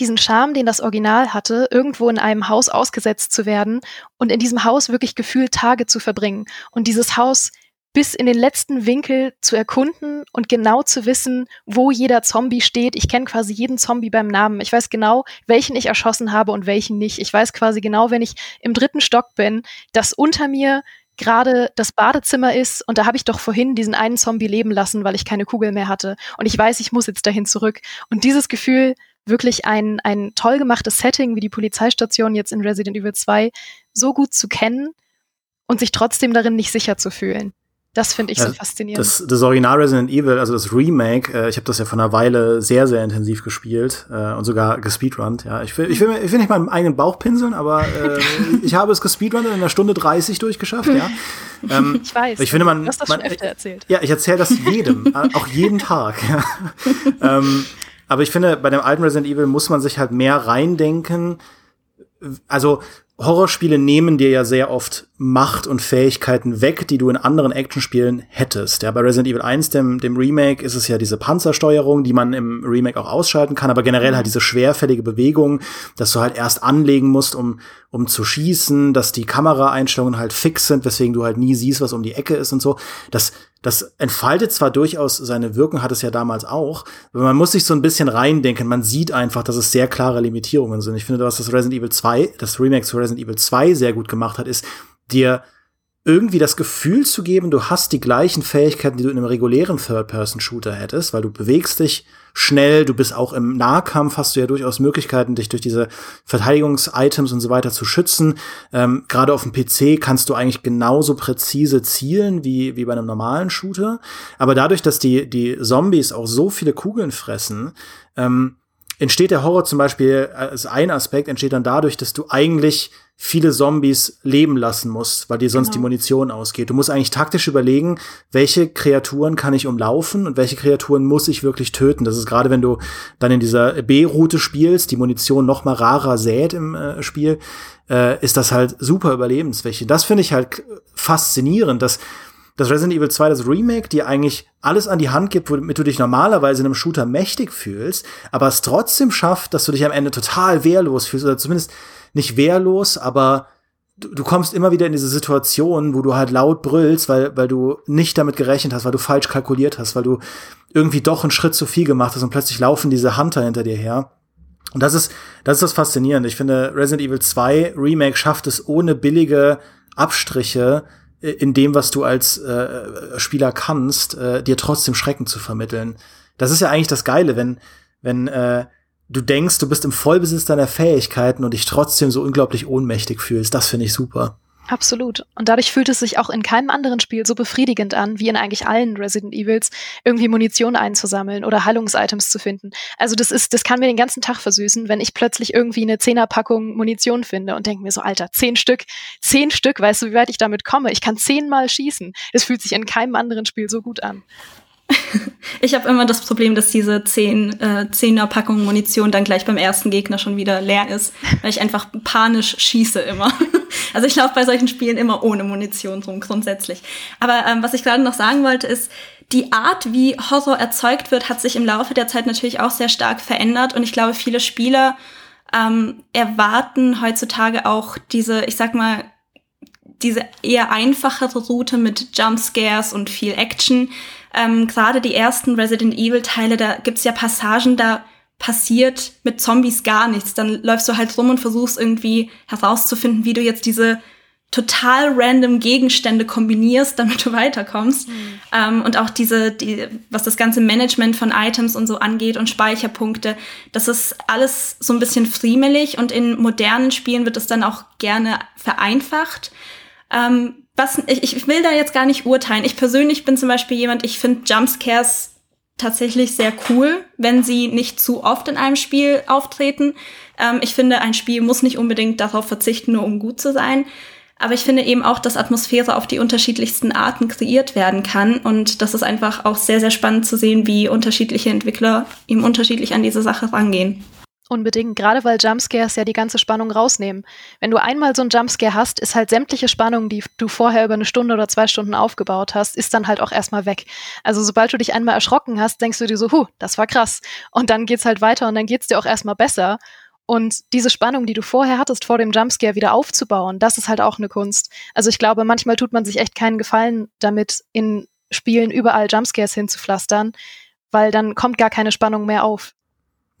B: diesen Charme, den das Original hatte, irgendwo in einem Haus ausgesetzt zu werden und in diesem Haus wirklich gefühlt Tage zu verbringen und dieses Haus bis in den letzten Winkel zu erkunden und genau zu wissen, wo jeder Zombie steht. Ich kenne quasi jeden Zombie beim Namen. Ich weiß genau, welchen ich erschossen habe und welchen nicht. Ich weiß quasi genau, wenn ich im dritten Stock bin, dass unter mir gerade das Badezimmer ist und da habe ich doch vorhin diesen einen Zombie leben lassen, weil ich keine Kugel mehr hatte und ich weiß, ich muss jetzt dahin zurück. Und dieses Gefühl, wirklich ein, ein toll gemachtes Setting wie die Polizeistation jetzt in Resident Evil 2 so gut zu kennen und sich trotzdem darin nicht sicher zu fühlen. Das finde ich so faszinierend.
A: Das, das Original Resident Evil, also das Remake, äh, ich habe das ja vor einer Weile sehr, sehr intensiv gespielt äh, und sogar gespeedrunnt. Ja, ich will, ich will, ich will nicht meinen eigenen Bauch pinseln, aber äh, ich habe es gespeedrunnt in einer Stunde 30 durchgeschafft. Ja,
B: ähm, ich weiß.
A: Ich finde, man,
B: du hast das
A: man,
B: schon öfter erzählt.
A: Ja, ich erzähle das jedem, äh, auch jeden Tag. Ja. ähm, aber ich finde, bei dem alten Resident Evil muss man sich halt mehr reindenken. Also Horrorspiele nehmen dir ja sehr oft Macht und Fähigkeiten weg, die du in anderen Actionspielen hättest. Ja, bei Resident Evil 1, dem, dem Remake, ist es ja diese Panzersteuerung, die man im Remake auch ausschalten kann, aber generell halt diese schwerfällige Bewegung, dass du halt erst anlegen musst, um, um zu schießen, dass die Kameraeinstellungen halt fix sind, weswegen du halt nie siehst, was um die Ecke ist und so. Das, das entfaltet zwar durchaus seine Wirkung, hat es ja damals auch, aber man muss sich so ein bisschen reindenken. Man sieht einfach, dass es sehr klare Limitierungen sind. Ich finde, was das Resident Evil 2, das Remake zu Resident Evil 2 sehr gut gemacht hat, ist, dir irgendwie das Gefühl zu geben, du hast die gleichen Fähigkeiten, die du in einem regulären Third-Person-Shooter hättest, weil du bewegst dich schnell, du bist auch im Nahkampf, hast du ja durchaus Möglichkeiten, dich durch diese Verteidigungs-Items und so weiter zu schützen. Ähm, Gerade auf dem PC kannst du eigentlich genauso präzise zielen wie, wie bei einem normalen Shooter. Aber dadurch, dass die, die Zombies auch so viele Kugeln fressen, ähm, entsteht der Horror zum Beispiel als ein Aspekt, entsteht dann dadurch, dass du eigentlich viele Zombies leben lassen musst, weil dir sonst genau. die Munition ausgeht. Du musst eigentlich taktisch überlegen, welche Kreaturen kann ich umlaufen und welche Kreaturen muss ich wirklich töten. Das ist gerade, wenn du dann in dieser B-Route spielst, die Munition noch mal rarer sät im äh, Spiel, äh, ist das halt super überlebensfähig. Das finde ich halt faszinierend, dass das Resident Evil 2, das Remake, dir eigentlich alles an die Hand gibt, womit du dich normalerweise in einem Shooter mächtig fühlst, aber es trotzdem schafft, dass du dich am Ende total wehrlos fühlst oder zumindest nicht wehrlos, aber du, du kommst immer wieder in diese Situation, wo du halt laut brüllst, weil, weil du nicht damit gerechnet hast, weil du falsch kalkuliert hast, weil du irgendwie doch einen Schritt zu viel gemacht hast und plötzlich laufen diese Hunter hinter dir her. Und das ist, das ist das Faszinierende. Ich finde, Resident Evil 2 Remake schafft es ohne billige Abstriche, äh, in dem, was du als äh, Spieler kannst, äh, dir trotzdem Schrecken zu vermitteln. Das ist ja eigentlich das Geile, wenn, wenn äh, du denkst, du bist im Vollbesitz deiner Fähigkeiten und dich trotzdem so unglaublich ohnmächtig fühlst. Das finde ich super.
B: Absolut. Und dadurch fühlt es sich auch in keinem anderen Spiel so befriedigend an, wie in eigentlich allen Resident Evils, irgendwie Munition einzusammeln oder Heilungsitems zu finden. Also das ist, das kann mir den ganzen Tag versüßen, wenn ich plötzlich irgendwie eine Zehnerpackung Munition finde und denke mir so, Alter, zehn Stück, zehn Stück, weißt du, wie weit ich damit komme? Ich kann zehnmal schießen. Das fühlt sich in keinem anderen Spiel so gut an.
C: Ich habe immer das Problem, dass diese 10 äh, Zehner Packung Munition dann gleich beim ersten Gegner schon wieder leer ist, weil ich einfach panisch schieße immer. Also ich laufe bei solchen Spielen immer ohne Munition rum grundsätzlich. Aber ähm, was ich gerade noch sagen wollte ist, die Art, wie Horror erzeugt wird, hat sich im Laufe der Zeit natürlich auch sehr stark verändert und ich glaube, viele Spieler ähm, erwarten heutzutage auch diese, ich sag mal, diese eher einfachere Route mit Jumpscares und viel Action. Ähm, Gerade die ersten Resident Evil-Teile, da gibt's ja Passagen, da passiert mit Zombies gar nichts. Dann läufst du halt rum und versuchst irgendwie herauszufinden, wie du jetzt diese total random Gegenstände kombinierst, damit du weiterkommst. Mhm. Ähm, und auch diese, die, was das ganze Management von Items und so angeht und Speicherpunkte, das ist alles so ein bisschen friemelig und in modernen Spielen wird es dann auch gerne vereinfacht. Ähm, was, ich, ich will da jetzt gar nicht urteilen. Ich persönlich bin zum Beispiel jemand, ich finde Jumpscares tatsächlich sehr cool, wenn sie nicht zu oft in einem Spiel auftreten. Ähm, ich finde, ein Spiel muss nicht unbedingt darauf verzichten, nur um gut zu sein. Aber ich finde eben auch, dass Atmosphäre auf die unterschiedlichsten Arten kreiert werden kann. Und das ist einfach auch sehr, sehr spannend zu sehen, wie unterschiedliche Entwickler eben unterschiedlich an diese Sache rangehen.
B: Unbedingt, gerade weil Jumpscares ja die ganze Spannung rausnehmen. Wenn du einmal so einen Jumpscare hast, ist halt sämtliche Spannung, die du vorher über eine Stunde oder zwei Stunden aufgebaut hast, ist dann halt auch erstmal weg. Also sobald du dich einmal erschrocken hast, denkst du dir so, huh, das war krass. Und dann geht's halt weiter und dann geht's dir auch erstmal besser. Und diese Spannung, die du vorher hattest, vor dem Jumpscare wieder aufzubauen, das ist halt auch eine Kunst. Also ich glaube, manchmal tut man sich echt keinen Gefallen damit, in Spielen überall Jumpscares hinzupflastern, weil dann kommt gar keine Spannung mehr auf.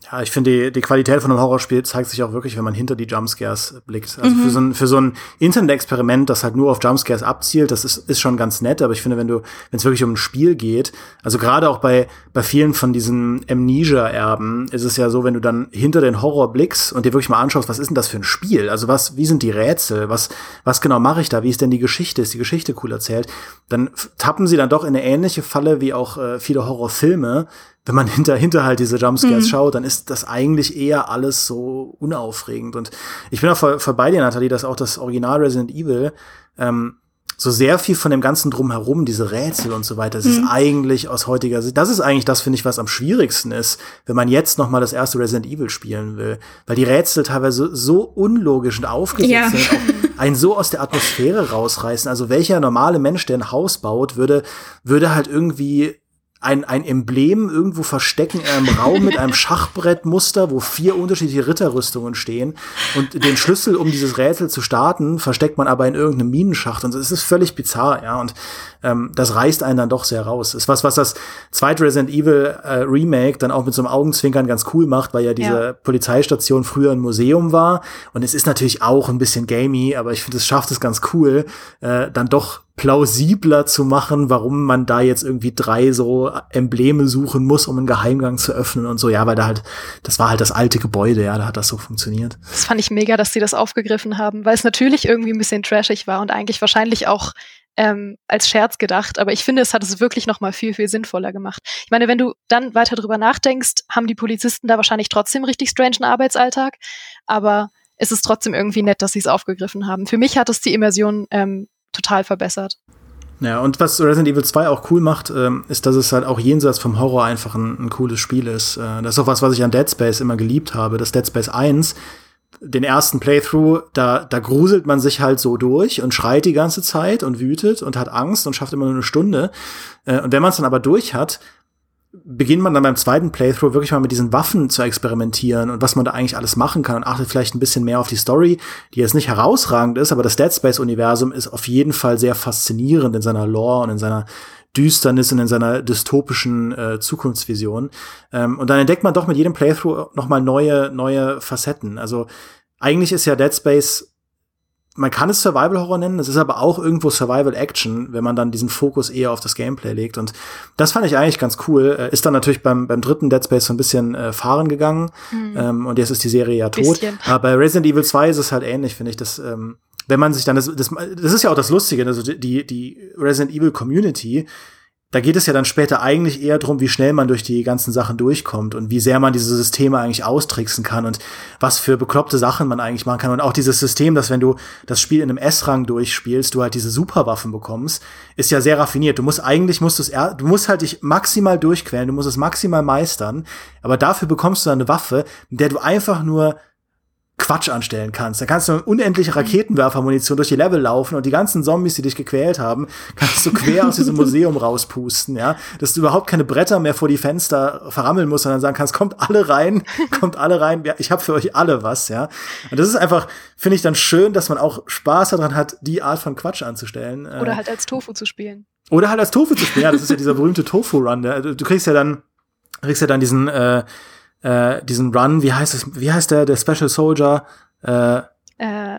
A: Ja, ich finde, die, die Qualität von einem Horrorspiel zeigt sich auch wirklich, wenn man hinter die Jumpscares blickt. Also mhm. für so ein, für so ein Internet-Experiment, das halt nur auf Jumpscares abzielt, das ist, ist schon ganz nett, aber ich finde, wenn du, wenn es wirklich um ein Spiel geht, also gerade auch bei, bei vielen von diesen Amnesia-Erben ist es ja so, wenn du dann hinter den Horror blickst und dir wirklich mal anschaust, was ist denn das für ein Spiel? Also was, wie sind die Rätsel? Was, was genau mache ich da? Wie ist denn die Geschichte? Ist die Geschichte cool erzählt? Dann tappen sie dann doch in eine ähnliche Falle wie auch äh, viele Horrorfilme, wenn man hinter, hinter halt diese Jumpscares mhm. schaut, dann ist das eigentlich eher alles so unaufregend. Und ich bin auch voll, voll bei dir, Nathalie, dass auch das Original Resident Evil ähm, so sehr viel von dem ganzen drumherum, diese Rätsel und so weiter, das mhm. ist eigentlich aus heutiger Sicht, das ist eigentlich das, finde ich, was am schwierigsten ist, wenn man jetzt noch mal das erste Resident Evil spielen will, weil die Rätsel teilweise so unlogisch und aufgesetzt ja. sind, auch einen so aus der Atmosphäre rausreißen. Also welcher normale Mensch, der ein Haus baut, würde, würde halt irgendwie ein, ein Emblem irgendwo verstecken in einem Raum mit einem Schachbrettmuster, wo vier unterschiedliche Ritterrüstungen stehen. Und den Schlüssel, um dieses Rätsel zu starten, versteckt man aber in irgendeinem Minenschacht. Und es ist völlig bizarr, ja. Und ähm, das reißt einen dann doch sehr raus. Ist was, was das zweite Resident Evil äh, Remake dann auch mit so einem Augenzwinkern ganz cool macht, weil ja diese ja. Polizeistation früher ein Museum war. Und es ist natürlich auch ein bisschen gamey, aber ich finde, es schafft es ganz cool, äh, dann doch plausibler zu machen, warum man da jetzt irgendwie drei so Embleme suchen muss, um einen Geheimgang zu öffnen und so. Ja, weil da halt, das war halt das alte Gebäude, ja, da hat das so funktioniert.
B: Das fand ich mega, dass sie das aufgegriffen haben, weil es natürlich irgendwie ein bisschen trashig war und eigentlich wahrscheinlich auch ähm, als Scherz gedacht, aber ich finde, es hat es wirklich noch mal viel, viel sinnvoller gemacht. Ich meine, wenn du dann weiter drüber nachdenkst, haben die Polizisten da wahrscheinlich trotzdem richtig strangen Arbeitsalltag, aber es ist trotzdem irgendwie nett, dass sie es aufgegriffen haben. Für mich hat es die Immersion ähm, total verbessert.
A: Ja, und was Resident Evil 2 auch cool macht, ähm, ist, dass es halt auch jenseits vom Horror einfach ein, ein cooles Spiel ist. Äh, das ist auch was, was ich an Dead Space immer geliebt habe. Das Dead Space 1, den ersten Playthrough, da, da gruselt man sich halt so durch und schreit die ganze Zeit und wütet und hat Angst und schafft immer nur eine Stunde. Äh, und wenn man es dann aber durch hat, beginnt man dann beim zweiten Playthrough wirklich mal mit diesen Waffen zu experimentieren und was man da eigentlich alles machen kann und achtet vielleicht ein bisschen mehr auf die Story, die jetzt nicht herausragend ist, aber das Dead Space Universum ist auf jeden Fall sehr faszinierend in seiner Lore und in seiner Düsternis und in seiner dystopischen äh, Zukunftsvision. Ähm, und dann entdeckt man doch mit jedem Playthrough noch mal neue neue Facetten. Also eigentlich ist ja Dead Space man kann es Survival Horror nennen, es ist aber auch irgendwo Survival Action, wenn man dann diesen Fokus eher auf das Gameplay legt. Und das fand ich eigentlich ganz cool. Äh, ist dann natürlich beim, beim dritten Dead Space so ein bisschen äh, fahren gegangen. Mhm. Ähm, und jetzt ist die Serie ja tot. Bisschen. Aber bei Resident Evil 2 ist es halt ähnlich, finde ich. dass ähm, wenn man sich dann, das, das, das ist ja auch das Lustige, also die, die Resident Evil Community, da geht es ja dann später eigentlich eher darum, wie schnell man durch die ganzen Sachen durchkommt und wie sehr man diese Systeme eigentlich austricksen kann und was für bekloppte Sachen man eigentlich machen kann. Und auch dieses System, dass wenn du das Spiel in einem S-Rang durchspielst, du halt diese Superwaffen bekommst, ist ja sehr raffiniert. Du musst eigentlich, musst du es, du musst halt dich maximal durchquälen, du musst es maximal meistern, aber dafür bekommst du dann eine Waffe, mit der du einfach nur Quatsch anstellen kannst. Da kannst du unendliche Raketenwerfermunition durch die Level laufen und die ganzen Zombies, die dich gequält haben, kannst du quer aus diesem Museum rauspusten, ja. Dass du überhaupt keine Bretter mehr vor die Fenster verrammeln musst, sondern sagen kannst, kommt alle rein, kommt alle rein, ich habe für euch alle was, ja. Und das ist einfach, finde ich dann schön, dass man auch Spaß daran hat, die Art von Quatsch anzustellen.
B: Oder äh, halt als Tofu zu spielen.
A: Oder halt als Tofu zu spielen, ja, das ist ja dieser berühmte Tofu-Run. Du kriegst ja dann, kriegst ja dann diesen, äh, äh, diesen Run, wie heißt es, wie heißt der, der Special Soldier, äh, äh,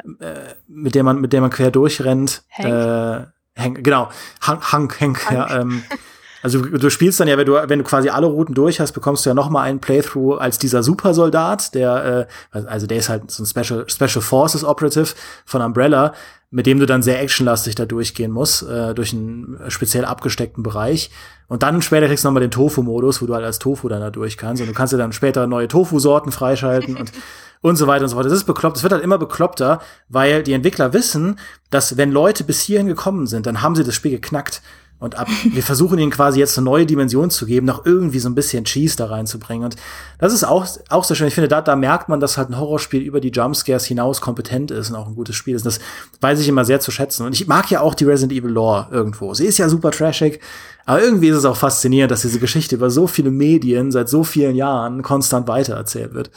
A: mit dem man, mit dem man quer durchrennt. Hank. Äh, Hank, genau, Hank, Hank, Hank, Hank. ja. Ähm, also du spielst dann ja, wenn du, wenn du quasi alle Routen durch hast, bekommst du ja noch mal einen Playthrough als dieser Supersoldat, der, äh, also der ist halt so ein Special, Special Forces Operative von Umbrella, mit dem du dann sehr actionlastig da durchgehen musst, äh, durch einen speziell abgesteckten Bereich. Und dann später kriegst du nochmal den Tofu-Modus, wo du halt als Tofu dann da durch kannst. Und du kannst dir dann später neue Tofu-Sorten freischalten und, und so weiter und so fort. Das ist bekloppt. Es wird halt immer bekloppter, weil die Entwickler wissen, dass wenn Leute bis hierhin gekommen sind, dann haben sie das Spiel geknackt. Und ab, wir versuchen ihnen quasi jetzt eine neue Dimension zu geben, noch irgendwie so ein bisschen Cheese da reinzubringen. Und das ist auch, auch sehr schön. Ich finde, da, da merkt man, dass halt ein Horrorspiel über die Jumpscares hinaus kompetent ist und auch ein gutes Spiel ist. Das weiß ich immer sehr zu schätzen. Und ich mag ja auch die Resident Evil Lore irgendwo. Sie ist ja super trashig, aber irgendwie ist es auch faszinierend, dass diese Geschichte über so viele Medien seit so vielen Jahren konstant weitererzählt wird.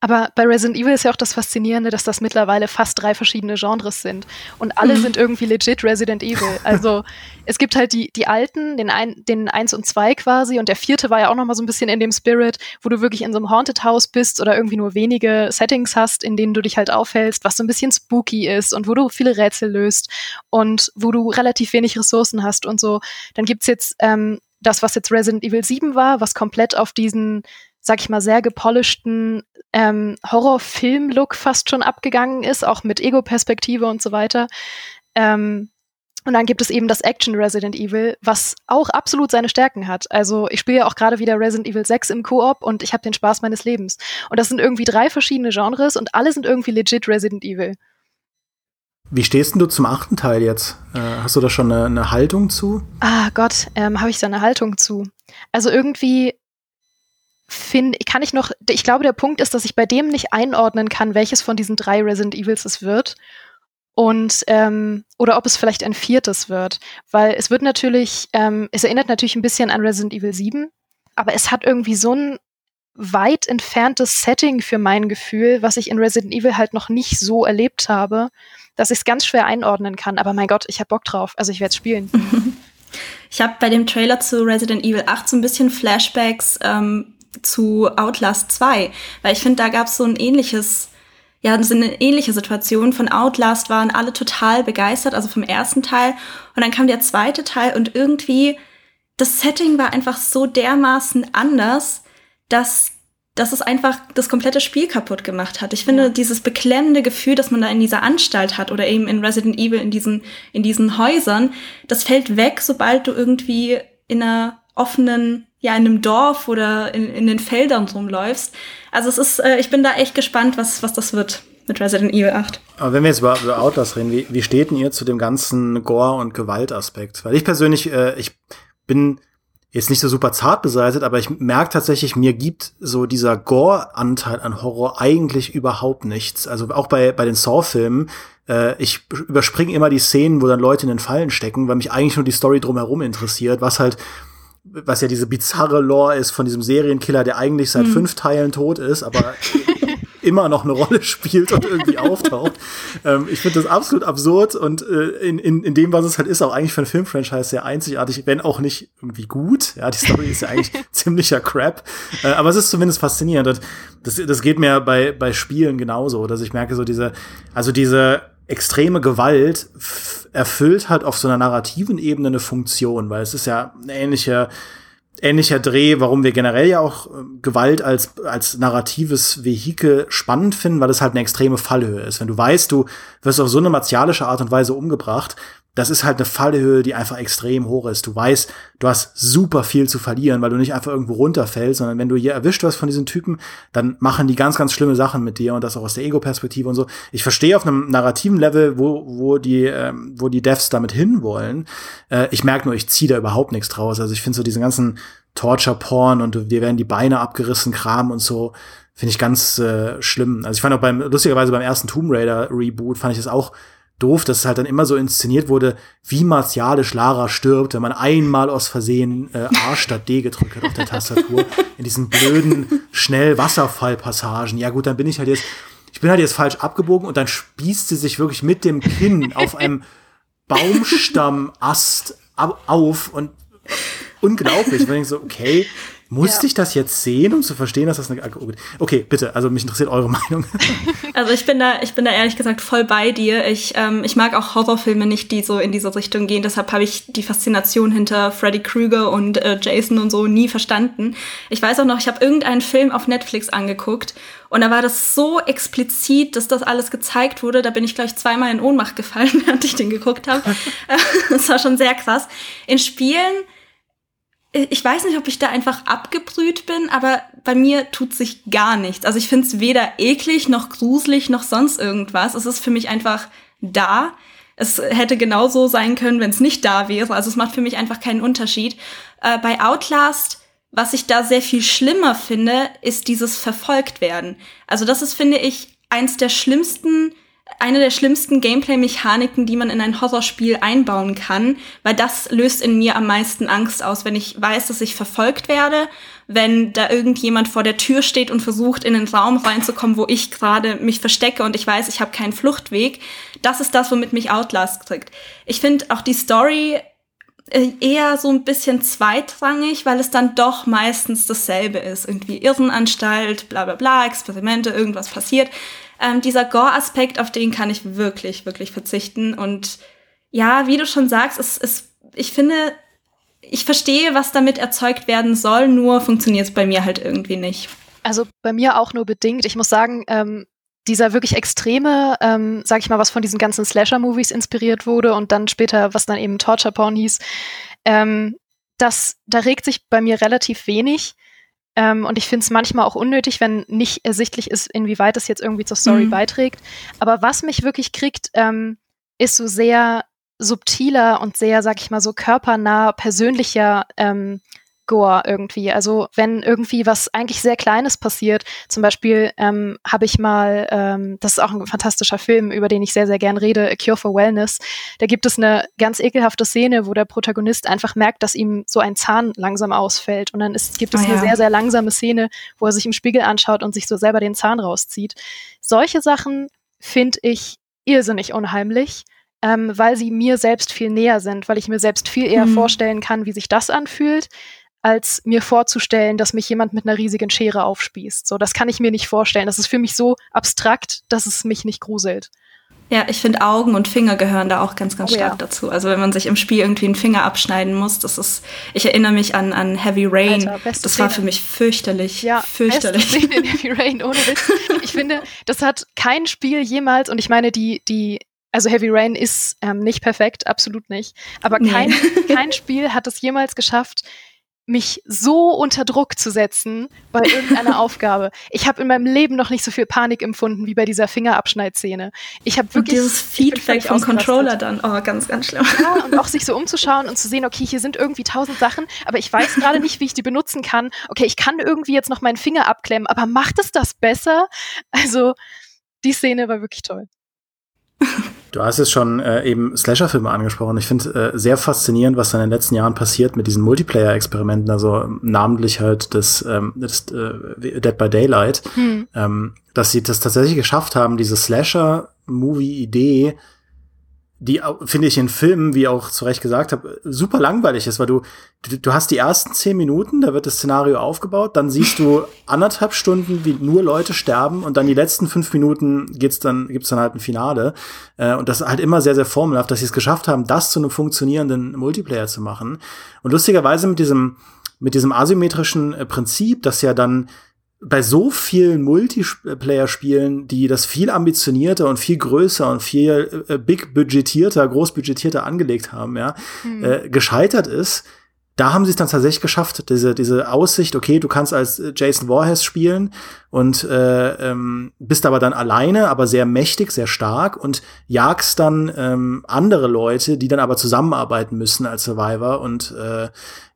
B: Aber bei Resident Evil ist ja auch das Faszinierende, dass das mittlerweile fast drei verschiedene Genres sind. Und alle mhm. sind irgendwie legit Resident Evil. Also es gibt halt die, die alten, den, ein, den eins und zwei quasi. Und der vierte war ja auch noch mal so ein bisschen in dem Spirit, wo du wirklich in so einem Haunted House bist oder irgendwie nur wenige Settings hast, in denen du dich halt aufhältst, was so ein bisschen spooky ist und wo du viele Rätsel löst und wo du relativ wenig Ressourcen hast und so. Dann gibt's jetzt ähm, das, was jetzt Resident Evil 7 war, was komplett auf diesen sag ich mal, sehr gepolischten ähm, Horrorfilm-Look fast schon abgegangen ist, auch mit Ego-Perspektive und so weiter. Ähm, und dann gibt es eben das Action Resident Evil, was auch absolut seine Stärken hat. Also ich spiele ja auch gerade wieder Resident Evil 6 im Koop und ich habe den Spaß meines Lebens. Und das sind irgendwie drei verschiedene Genres und alle sind irgendwie legit Resident Evil.
A: Wie stehst denn du zum achten Teil jetzt? Äh, hast du da schon eine, eine Haltung zu?
B: Ah Gott, ähm, habe ich da eine Haltung zu? Also irgendwie finde, kann ich noch, ich glaube, der Punkt ist, dass ich bei dem nicht einordnen kann, welches von diesen drei Resident Evils es wird. Und ähm, oder ob es vielleicht ein viertes wird. Weil es wird natürlich, ähm, es erinnert natürlich ein bisschen an Resident Evil 7, aber es hat irgendwie so ein weit entferntes Setting für mein Gefühl, was ich in Resident Evil halt noch nicht so erlebt habe, dass ich es ganz schwer einordnen kann. Aber mein Gott, ich habe Bock drauf. Also ich werde spielen.
C: Ich habe bei dem Trailer zu Resident Evil 8 so ein bisschen Flashbacks ähm, zu Outlast 2, weil ich finde, da gab es so ein ähnliches, ja, so eine ähnliche Situation. Von Outlast waren alle total begeistert, also vom ersten Teil. Und dann kam der zweite Teil und irgendwie das Setting war einfach so dermaßen anders, dass dass es einfach das komplette Spiel kaputt gemacht hat. Ich finde, ja. dieses beklemmende Gefühl, das man da in dieser Anstalt hat oder eben in Resident Evil in diesen, in diesen Häusern, das fällt weg, sobald du irgendwie in einer offenen ja in einem Dorf oder in, in den Feldern rumläufst. Also es ist, äh, ich bin da echt gespannt, was, was das wird mit Resident Evil 8.
A: Aber wenn wir jetzt über, über Outlast reden, wie, wie steht denn ihr zu dem ganzen Gore- und Gewaltaspekt? Weil ich persönlich, äh, ich bin jetzt nicht so super zart beseitigt, aber ich merke tatsächlich, mir gibt so dieser Gore-Anteil an Horror eigentlich überhaupt nichts. Also auch bei, bei den Saw-Filmen, äh, ich überspringe immer die Szenen, wo dann Leute in den Fallen stecken, weil mich eigentlich nur die Story drumherum interessiert, was halt was ja diese bizarre Lore ist von diesem Serienkiller, der eigentlich seit mhm. fünf Teilen tot ist, aber immer noch eine Rolle spielt und irgendwie auftaucht. Ähm, ich finde das absolut absurd und äh, in, in, in dem, was es halt ist, auch eigentlich für ein Filmfranchise sehr einzigartig, wenn auch nicht irgendwie gut. Ja, die Story ist ja eigentlich ziemlicher Crap. Äh, aber es ist zumindest faszinierend. Und das, das geht mir bei, bei Spielen genauso, dass ich merke, so diese, also diese extreme Gewalt erfüllt halt auf so einer narrativen Ebene eine Funktion, weil es ist ja eine ähnliche ähnlicher Dreh, warum wir generell ja auch äh, Gewalt als, als narratives Vehikel spannend finden, weil es halt eine extreme Fallhöhe ist. Wenn du weißt, du wirst auf so eine martialische Art und Weise umgebracht, das ist halt eine Fallhöhe, die einfach extrem hoch ist. Du weißt, du hast super viel zu verlieren, weil du nicht einfach irgendwo runterfällst, sondern wenn du hier erwischt wirst von diesen Typen, dann machen die ganz, ganz schlimme Sachen mit dir und das auch aus der Ego-Perspektive und so. Ich verstehe auf einem narrativen Level, wo, wo die, ähm, wo die Devs damit hinwollen. Äh, ich merke nur, ich ziehe da überhaupt nichts draus. Also ich finde so diesen ganzen Torture-Porn und dir werden die Beine abgerissen, Kram und so, finde ich ganz äh, schlimm. Also ich fand auch beim, lustigerweise beim ersten Tomb Raider Reboot fand ich das auch doof, dass es halt dann immer so inszeniert wurde, wie martialisch Lara stirbt, wenn man einmal aus Versehen äh, A statt D gedrückt hat auf der Tastatur. in diesen blöden, schnell Wasserfallpassagen. Ja gut, dann bin ich halt jetzt, ich bin halt jetzt falsch abgebogen und dann spießt sie sich wirklich mit dem Kinn auf einem Baumstammast auf und unglaublich. Wenn ich so, okay, musste ja. ich das jetzt sehen, um zu verstehen, dass das eine. Okay, bitte, also mich interessiert eure Meinung.
C: Also ich bin da, ich bin da ehrlich gesagt voll bei dir. Ich, ähm, ich mag auch Horrorfilme nicht, die so in diese Richtung gehen. Deshalb habe ich die Faszination hinter Freddy Krueger und äh, Jason und so nie verstanden. Ich weiß auch noch, ich habe irgendeinen Film auf Netflix angeguckt und da war das so explizit, dass das alles gezeigt wurde. Da bin ich gleich zweimal in Ohnmacht gefallen, während ich den geguckt habe. das war schon sehr krass. In Spielen ich weiß nicht, ob ich da einfach abgebrüht bin, aber bei mir tut sich gar nichts. Also ich finde es weder eklig noch gruselig noch sonst irgendwas. Es ist für mich einfach da. Es hätte genauso sein können, wenn es nicht da wäre. Also es macht für mich einfach keinen Unterschied. Äh, bei Outlast, was ich da sehr viel schlimmer finde, ist dieses verfolgt werden. Also das ist, finde ich, eins der schlimmsten eine der schlimmsten Gameplay-Mechaniken, die man in ein Horrorspiel einbauen kann, weil das löst in mir am meisten Angst aus, wenn ich weiß, dass ich verfolgt werde, wenn da irgendjemand vor der Tür steht und versucht, in den Raum reinzukommen, wo ich gerade mich verstecke und ich weiß, ich habe keinen Fluchtweg. Das ist das, womit mich Outlast kriegt. Ich finde auch die Story äh, eher so ein bisschen zweitrangig, weil es dann doch meistens dasselbe ist. Irgendwie Irrenanstalt, bla bla bla, Experimente, irgendwas passiert. Ähm, dieser Gore-Aspekt, auf den kann ich wirklich, wirklich verzichten. Und ja, wie du schon sagst, es, es, ich finde, ich verstehe, was damit erzeugt werden soll, nur funktioniert es bei mir halt irgendwie nicht.
B: Also bei mir auch nur bedingt. Ich muss sagen, ähm, dieser wirklich extreme, ähm, sag ich mal, was von diesen ganzen Slasher-Movies inspiriert wurde und dann später, was dann eben Torture Porn hieß, ähm, das, da regt sich bei mir relativ wenig. Ähm, und ich finde es manchmal auch unnötig, wenn nicht ersichtlich ist, inwieweit es jetzt irgendwie zur Story mhm. beiträgt. Aber was mich wirklich kriegt, ähm, ist so sehr subtiler und sehr, sag ich mal, so körpernah, persönlicher ähm, Gore irgendwie. Also wenn irgendwie was eigentlich sehr Kleines passiert, zum Beispiel ähm, habe ich mal, ähm, das ist auch ein fantastischer Film, über den ich sehr, sehr gern rede, A Cure for Wellness. Da gibt es eine ganz ekelhafte Szene, wo der Protagonist einfach merkt, dass ihm so ein Zahn langsam ausfällt. Und dann ist, gibt es oh, ja. eine sehr, sehr langsame Szene, wo er sich im Spiegel anschaut und sich so selber den Zahn rauszieht. Solche Sachen finde ich irrsinnig unheimlich. Ähm, weil sie mir selbst viel näher sind, weil ich mir selbst viel eher mhm. vorstellen kann, wie sich das anfühlt, als mir vorzustellen, dass mich jemand mit einer riesigen Schere aufspießt. So, das kann ich mir nicht vorstellen. Das ist für mich so abstrakt, dass es mich nicht gruselt.
C: Ja, ich finde Augen und Finger gehören da auch ganz, ganz oh, stark ja. dazu. Also wenn man sich im Spiel irgendwie einen Finger abschneiden muss, das ist, ich erinnere mich an, an Heavy Rain. Alter, das Szene. war für mich fürchterlich. Ja, fürchterlich. Szene in Heavy Rain,
B: ohne Witz. Ich finde, das hat kein Spiel jemals, und ich meine, die, die also Heavy Rain ist ähm, nicht perfekt, absolut nicht. Aber kein, nee. kein Spiel hat es jemals geschafft, mich so unter Druck zu setzen bei irgendeiner Aufgabe. Ich habe in meinem Leben noch nicht so viel Panik empfunden wie bei dieser Fingerabschneidszene. Ich habe wirklich
C: und dieses Feedback vom Controller dann, oh, ganz, ganz schlimm.
B: Ja, und auch sich so umzuschauen und zu sehen, okay, hier sind irgendwie tausend Sachen, aber ich weiß gerade nicht, wie ich die benutzen kann. Okay, ich kann irgendwie jetzt noch meinen Finger abklemmen, aber macht es das besser? Also, die Szene war wirklich toll.
A: Du hast jetzt schon äh, eben Slasher-Filme angesprochen. Ich finde äh, sehr faszinierend, was da in den letzten Jahren passiert mit diesen Multiplayer-Experimenten, also namentlich halt das, ähm, das äh, Dead by Daylight, hm. ähm, dass sie das tatsächlich geschafft haben, diese Slasher-Movie-Idee die, finde ich, in Filmen, wie auch zu Recht gesagt habe, super langweilig ist, weil du, du, du hast die ersten zehn Minuten, da wird das Szenario aufgebaut, dann siehst du anderthalb Stunden, wie nur Leute sterben und dann die letzten fünf Minuten geht's dann, gibt's dann halt ein Finale. Äh, und das ist halt immer sehr, sehr formelhaft, dass sie es geschafft haben, das zu einem funktionierenden Multiplayer zu machen. Und lustigerweise mit diesem, mit diesem asymmetrischen äh, Prinzip, dass ja dann bei so vielen Multiplayer-Spielen, die das viel ambitionierter und viel größer und viel äh, big budgetierter, groß budgetierter angelegt haben, ja, hm. äh, gescheitert ist, da haben sie es dann tatsächlich geschafft, diese, diese Aussicht, okay, du kannst als Jason Voorhees spielen und äh, ähm, bist aber dann alleine, aber sehr mächtig, sehr stark und jagst dann ähm, andere Leute, die dann aber zusammenarbeiten müssen als Survivor und äh,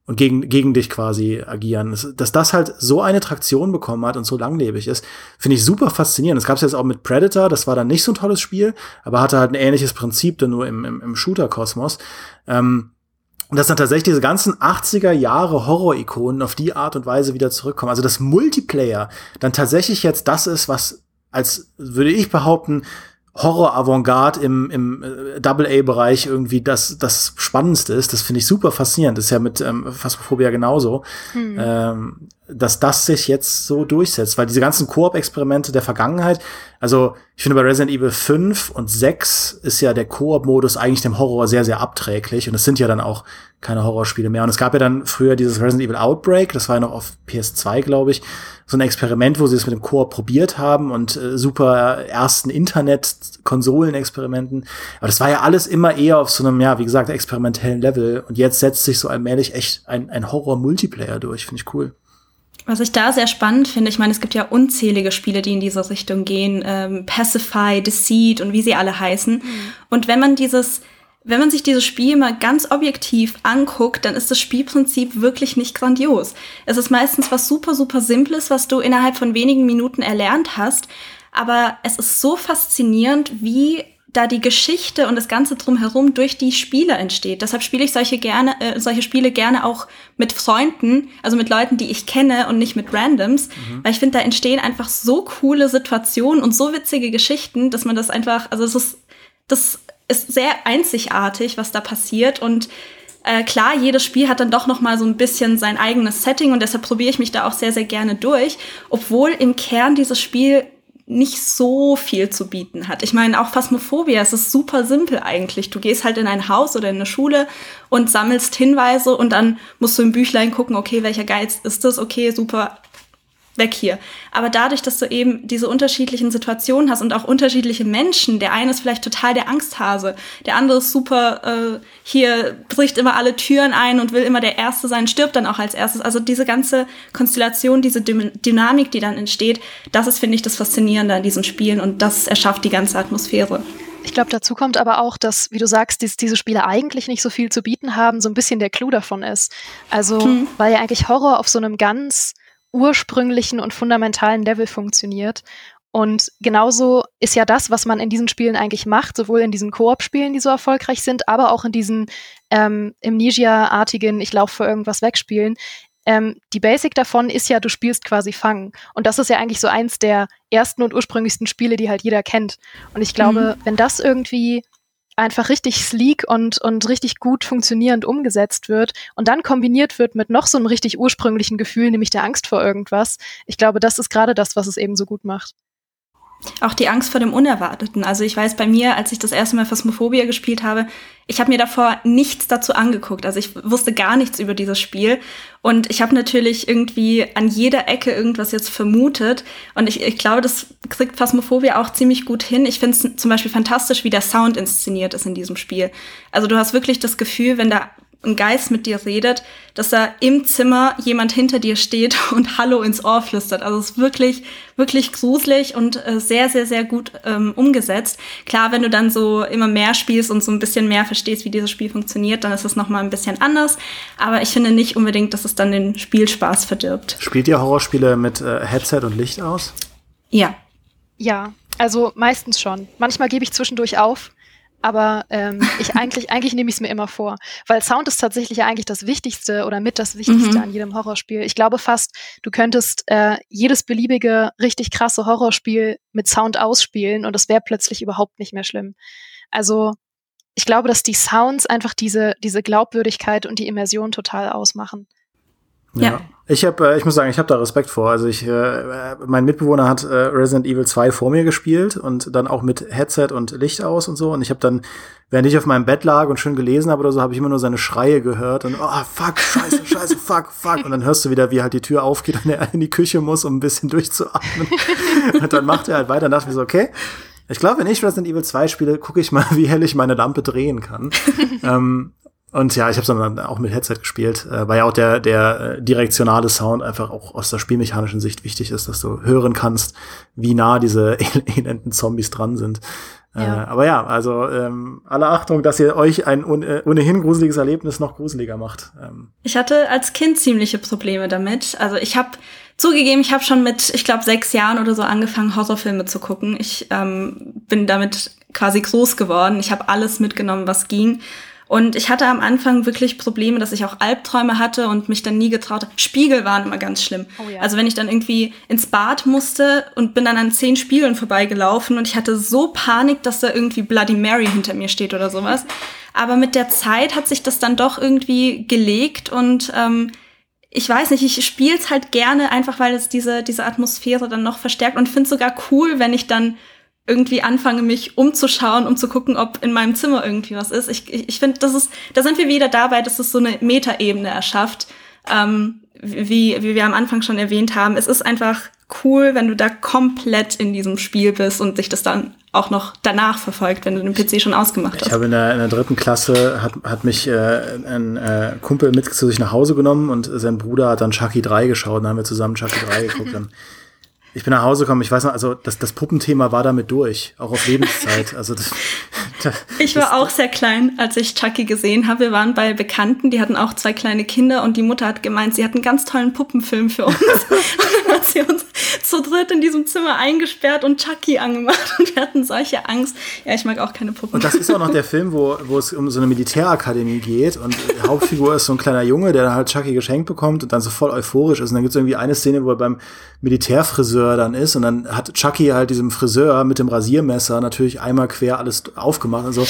A: und gegen, gegen dich quasi agieren. Dass das halt so eine Traktion bekommen hat und so langlebig ist, finde ich super faszinierend. Das gab es jetzt auch mit Predator, das war dann nicht so ein tolles Spiel, aber hatte halt ein ähnliches Prinzip, dann nur im, im, im Shooter-Kosmos. Ähm, und dass dann tatsächlich diese ganzen 80er Jahre Horror-Ikonen auf die Art und Weise wieder zurückkommen. Also das Multiplayer dann tatsächlich jetzt das ist, was als würde ich behaupten, Horror-Avantgarde im, im äh, Double-A-Bereich irgendwie das, das Spannendste ist. Das finde ich super faszinierend. Das ist ja mit ähm, Phasmophobia genauso. Hm. Ähm, dass das sich jetzt so durchsetzt, weil diese ganzen Koop-Experimente der Vergangenheit, also ich finde bei Resident Evil 5 und 6 ist ja der Koop-Modus eigentlich dem Horror sehr, sehr abträglich und es sind ja dann auch keine Horrorspiele mehr. Und es gab ja dann früher dieses Resident Evil Outbreak, das war ja noch auf PS2, glaube ich, so ein Experiment, wo sie es mit dem Koop probiert haben und äh, super ersten Internet-Konsolen-Experimenten. Aber das war ja alles immer eher auf so einem, ja, wie gesagt, experimentellen Level. Und jetzt setzt sich so allmählich echt ein, ein Horror-Multiplayer durch. Finde ich cool.
C: Was ich da sehr spannend finde, ich meine, es gibt ja unzählige Spiele, die in diese Richtung gehen, ähm, Pacify, Deceit und wie sie alle heißen. Mhm. Und wenn man dieses, wenn man sich dieses Spiel mal ganz objektiv anguckt, dann ist das Spielprinzip wirklich nicht grandios. Es ist meistens was super, super Simples, was du innerhalb von wenigen Minuten erlernt hast. Aber es ist so faszinierend, wie da die Geschichte und das Ganze drumherum durch die Spiele entsteht. Deshalb spiele ich solche gerne, äh, solche Spiele gerne auch mit Freunden, also mit Leuten, die ich kenne und nicht mit Randoms, mhm. weil ich finde, da entstehen einfach so coole Situationen und so witzige Geschichten, dass man das einfach, also es ist, das ist sehr einzigartig, was da passiert und äh, klar, jedes Spiel hat dann doch noch mal so ein bisschen sein eigenes Setting und deshalb probiere ich mich da auch sehr, sehr gerne durch, obwohl im Kern dieses Spiel nicht so viel zu bieten hat. Ich meine, auch Phasmophobia, es ist super simpel eigentlich. Du gehst halt in ein Haus oder in eine Schule und sammelst Hinweise und dann musst du im Büchlein gucken, okay, welcher Geist ist das? Okay, super, weg hier. Aber dadurch, dass du eben diese unterschiedlichen Situationen hast und auch unterschiedliche Menschen, der eine ist vielleicht total der Angsthase, der andere ist super, äh, hier bricht immer alle Türen ein und will immer der Erste sein, stirbt dann auch als erstes. Also diese ganze Konstellation, diese Dynamik, die dann entsteht, das ist, finde ich, das Faszinierende an diesen Spielen und das erschafft die ganze Atmosphäre.
B: Ich glaube, dazu kommt aber auch, dass, wie du sagst, dies, diese Spiele eigentlich nicht so viel zu bieten haben, so ein bisschen der Clou davon ist. Also, hm. weil ja eigentlich Horror auf so einem ganz ursprünglichen und fundamentalen Level funktioniert. Und genauso ist ja das, was man in diesen Spielen eigentlich macht, sowohl in diesen Koop-Spielen, die so erfolgreich sind, aber auch in diesen ähm, Amnesia-artigen Ich laufe vor irgendwas wegspielen. Ähm, die Basic davon ist ja, du spielst quasi Fangen. Und das ist ja eigentlich so eins der ersten und ursprünglichsten Spiele, die halt jeder kennt. Und ich glaube, mhm. wenn das irgendwie einfach richtig sleek und, und richtig gut funktionierend umgesetzt wird und dann kombiniert wird mit noch so einem richtig ursprünglichen Gefühl, nämlich der Angst vor irgendwas, ich glaube, das ist gerade das, was es eben so gut macht.
C: Auch die Angst vor dem Unerwarteten. Also ich weiß bei mir, als ich das erste Mal Phasmophobia gespielt habe, ich habe mir davor nichts dazu angeguckt. Also ich wusste gar nichts über dieses Spiel. Und ich habe natürlich irgendwie an jeder Ecke irgendwas jetzt vermutet. Und ich, ich glaube, das kriegt Phasmophobia auch ziemlich gut hin. Ich finde es zum Beispiel fantastisch, wie der Sound inszeniert ist in diesem Spiel. Also du hast wirklich das Gefühl, wenn da ein Geist mit dir redet, dass da im Zimmer jemand hinter dir steht und Hallo ins Ohr flüstert. Also es ist wirklich, wirklich gruselig und äh, sehr, sehr, sehr gut ähm, umgesetzt. Klar, wenn du dann so immer mehr spielst und so ein bisschen mehr verstehst, wie dieses Spiel funktioniert, dann ist es nochmal ein bisschen anders. Aber ich finde nicht unbedingt, dass es dann den Spielspaß verdirbt.
A: Spielt ihr Horrorspiele mit äh, Headset und Licht aus?
C: Ja.
B: Ja, also meistens schon. Manchmal gebe ich zwischendurch auf aber ähm, ich eigentlich, eigentlich nehme ich es mir immer vor. Weil Sound ist tatsächlich eigentlich das Wichtigste oder mit das Wichtigste mhm. an jedem Horrorspiel. Ich glaube fast, du könntest äh, jedes beliebige, richtig krasse Horrorspiel mit Sound ausspielen und es wäre plötzlich überhaupt nicht mehr schlimm. Also ich glaube, dass die Sounds einfach diese, diese Glaubwürdigkeit und die Immersion total ausmachen.
A: Ja. ja. Ich habe, äh, ich muss sagen, ich habe da Respekt vor. Also ich, äh, mein Mitbewohner hat äh, Resident Evil 2 vor mir gespielt und dann auch mit Headset und Licht aus und so. Und ich habe dann, während ich auf meinem Bett lag und schön gelesen habe oder so, habe ich immer nur seine Schreie gehört und oh fuck, scheiße, scheiße, fuck, fuck. Und dann hörst du wieder, wie halt die Tür aufgeht und er in die Küche muss, um ein bisschen durchzuatmen. und dann macht er halt weiter und dachte mir so, okay. Ich glaube, wenn ich Resident Evil 2 spiele, gucke ich mal, wie hell ich meine Lampe drehen kann. ähm, und ja, ich habe dann auch mit Headset gespielt, äh, weil ja auch der, der äh, direktionale Sound einfach auch aus der spielmechanischen Sicht wichtig ist, dass du hören kannst, wie nah diese elenden Zombies dran sind. Äh, ja. Äh, aber ja, also ähm, alle Achtung, dass ihr euch ein äh, ohnehin gruseliges Erlebnis noch gruseliger macht. Ähm.
C: Ich hatte als Kind ziemliche Probleme damit. Also ich habe zugegeben, ich habe schon mit, ich glaube, sechs Jahren oder so angefangen, Horrorfilme zu gucken. Ich ähm, bin damit quasi groß geworden. Ich habe alles mitgenommen, was ging. Und ich hatte am Anfang wirklich Probleme, dass ich auch Albträume hatte und mich dann nie getraut habe. Spiegel waren immer ganz schlimm. Oh ja. Also wenn ich dann irgendwie ins Bad musste und bin dann an zehn Spiegeln vorbeigelaufen und ich hatte so Panik, dass da irgendwie Bloody Mary hinter mir steht oder sowas. Aber mit der Zeit hat sich das dann doch irgendwie gelegt und ähm, ich weiß nicht, ich spiele es halt gerne, einfach weil es diese, diese Atmosphäre dann noch verstärkt und finde sogar cool, wenn ich dann irgendwie anfange, mich umzuschauen, um zu gucken, ob in meinem Zimmer irgendwie was ist. Ich, ich, ich finde, das ist, da sind wir wieder dabei, dass es so eine Metaebene erschafft. Ähm, wie, wie wir am Anfang schon erwähnt haben, es ist einfach cool, wenn du da komplett in diesem Spiel bist und sich das dann auch noch danach verfolgt, wenn du den PC schon ausgemacht hast.
A: Ich habe in der, in der dritten Klasse hat, hat mich äh, ein äh, Kumpel mit zu sich nach Hause genommen und sein Bruder hat dann Chucky 3 geschaut und dann haben wir zusammen Chucky 3 geguckt. Dann ich bin nach Hause gekommen, ich weiß noch, also das, das Puppenthema war damit durch, auch auf Lebenszeit. Also das,
C: das, ich war auch sehr klein, als ich Chucky gesehen habe. Wir waren bei Bekannten, die hatten auch zwei kleine Kinder und die Mutter hat gemeint, sie hat einen ganz tollen Puppenfilm für uns. und dann hat sie uns zu dritt in diesem Zimmer eingesperrt und Chucky angemacht und wir hatten solche Angst. Ja, ich mag auch keine Puppen.
A: Und das ist auch noch der Film, wo, wo es um so eine Militärakademie geht und die Hauptfigur ist so ein kleiner Junge, der halt Chucky geschenkt bekommt und dann so voll euphorisch ist. Und dann gibt es irgendwie eine Szene, wo er beim Militärfriseur dann ist und dann hat Chucky halt diesem Friseur mit dem Rasiermesser natürlich einmal quer alles aufgemacht und so.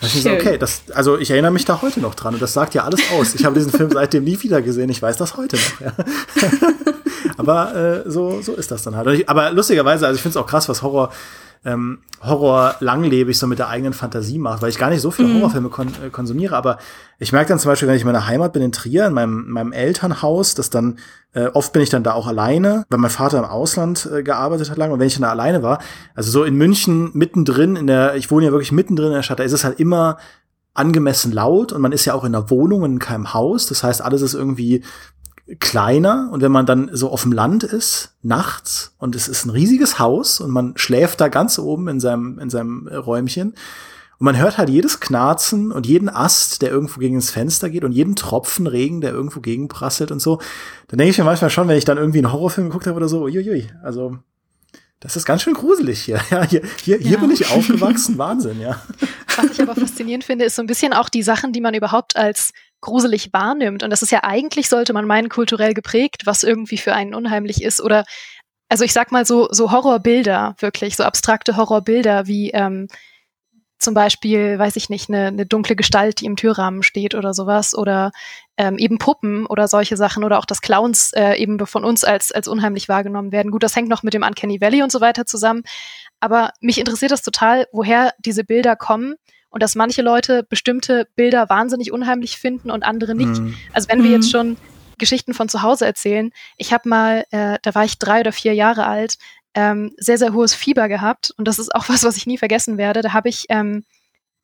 A: ich so, okay, das, also ich erinnere mich da heute noch dran und das sagt ja alles aus. Ich habe diesen Film seitdem nie wieder gesehen. Ich weiß das heute noch. Ja. Aber äh, so, so ist das dann halt. Ich, aber lustigerweise, also ich finde es auch krass, was Horror ähm, Horror langlebig so mit der eigenen Fantasie macht, weil ich gar nicht so viele mhm. Horrorfilme kon äh, konsumiere, aber ich merke dann zum Beispiel, wenn ich in meiner Heimat bin in Trier, in meinem, meinem Elternhaus, dass dann, äh, oft bin ich dann da auch alleine, weil mein Vater im Ausland äh, gearbeitet hat lange und wenn ich dann da alleine war, also so in München mittendrin in der, ich wohne ja wirklich mittendrin in der Stadt, da ist es halt immer angemessen laut und man ist ja auch in einer Wohnung in keinem Haus, das heißt, alles ist irgendwie kleiner und wenn man dann so auf dem Land ist, nachts, und es ist ein riesiges Haus und man schläft da ganz oben in seinem, in seinem Räumchen, und man hört halt jedes Knarzen und jeden Ast, der irgendwo gegen ins Fenster geht und jeden Tropfen Regen, der irgendwo gegenprasselt und so. Dann denke ich mir manchmal schon, wenn ich dann irgendwie einen Horrorfilm geguckt habe oder so, uiuiui, also das ist ganz schön gruselig hier. Ja, hier, hier, hier ja. bin ich aufgewachsen, Wahnsinn, ja.
B: Was ich aber faszinierend finde, ist so ein bisschen auch die Sachen, die man überhaupt als gruselig wahrnimmt. Und das ist ja eigentlich, sollte man meinen, kulturell geprägt, was irgendwie für einen unheimlich ist. Oder, also ich sag mal so, so Horrorbilder, wirklich, so abstrakte Horrorbilder wie ähm, zum Beispiel, weiß ich nicht, eine, eine dunkle Gestalt, die im Türrahmen steht oder sowas. Oder ähm, eben Puppen oder solche Sachen oder auch das Clowns äh, eben von uns als, als unheimlich wahrgenommen werden. Gut, das hängt noch mit dem Uncanny Valley und so weiter zusammen. Aber mich interessiert das total, woher diese Bilder kommen und dass manche Leute bestimmte Bilder wahnsinnig unheimlich finden und andere nicht. Mhm. Also wenn wir jetzt mhm. schon Geschichten von zu Hause erzählen, ich habe mal, äh, da war ich drei oder vier Jahre alt, ähm, sehr, sehr hohes Fieber gehabt und das ist auch was, was ich nie vergessen werde. Da habe ich ähm,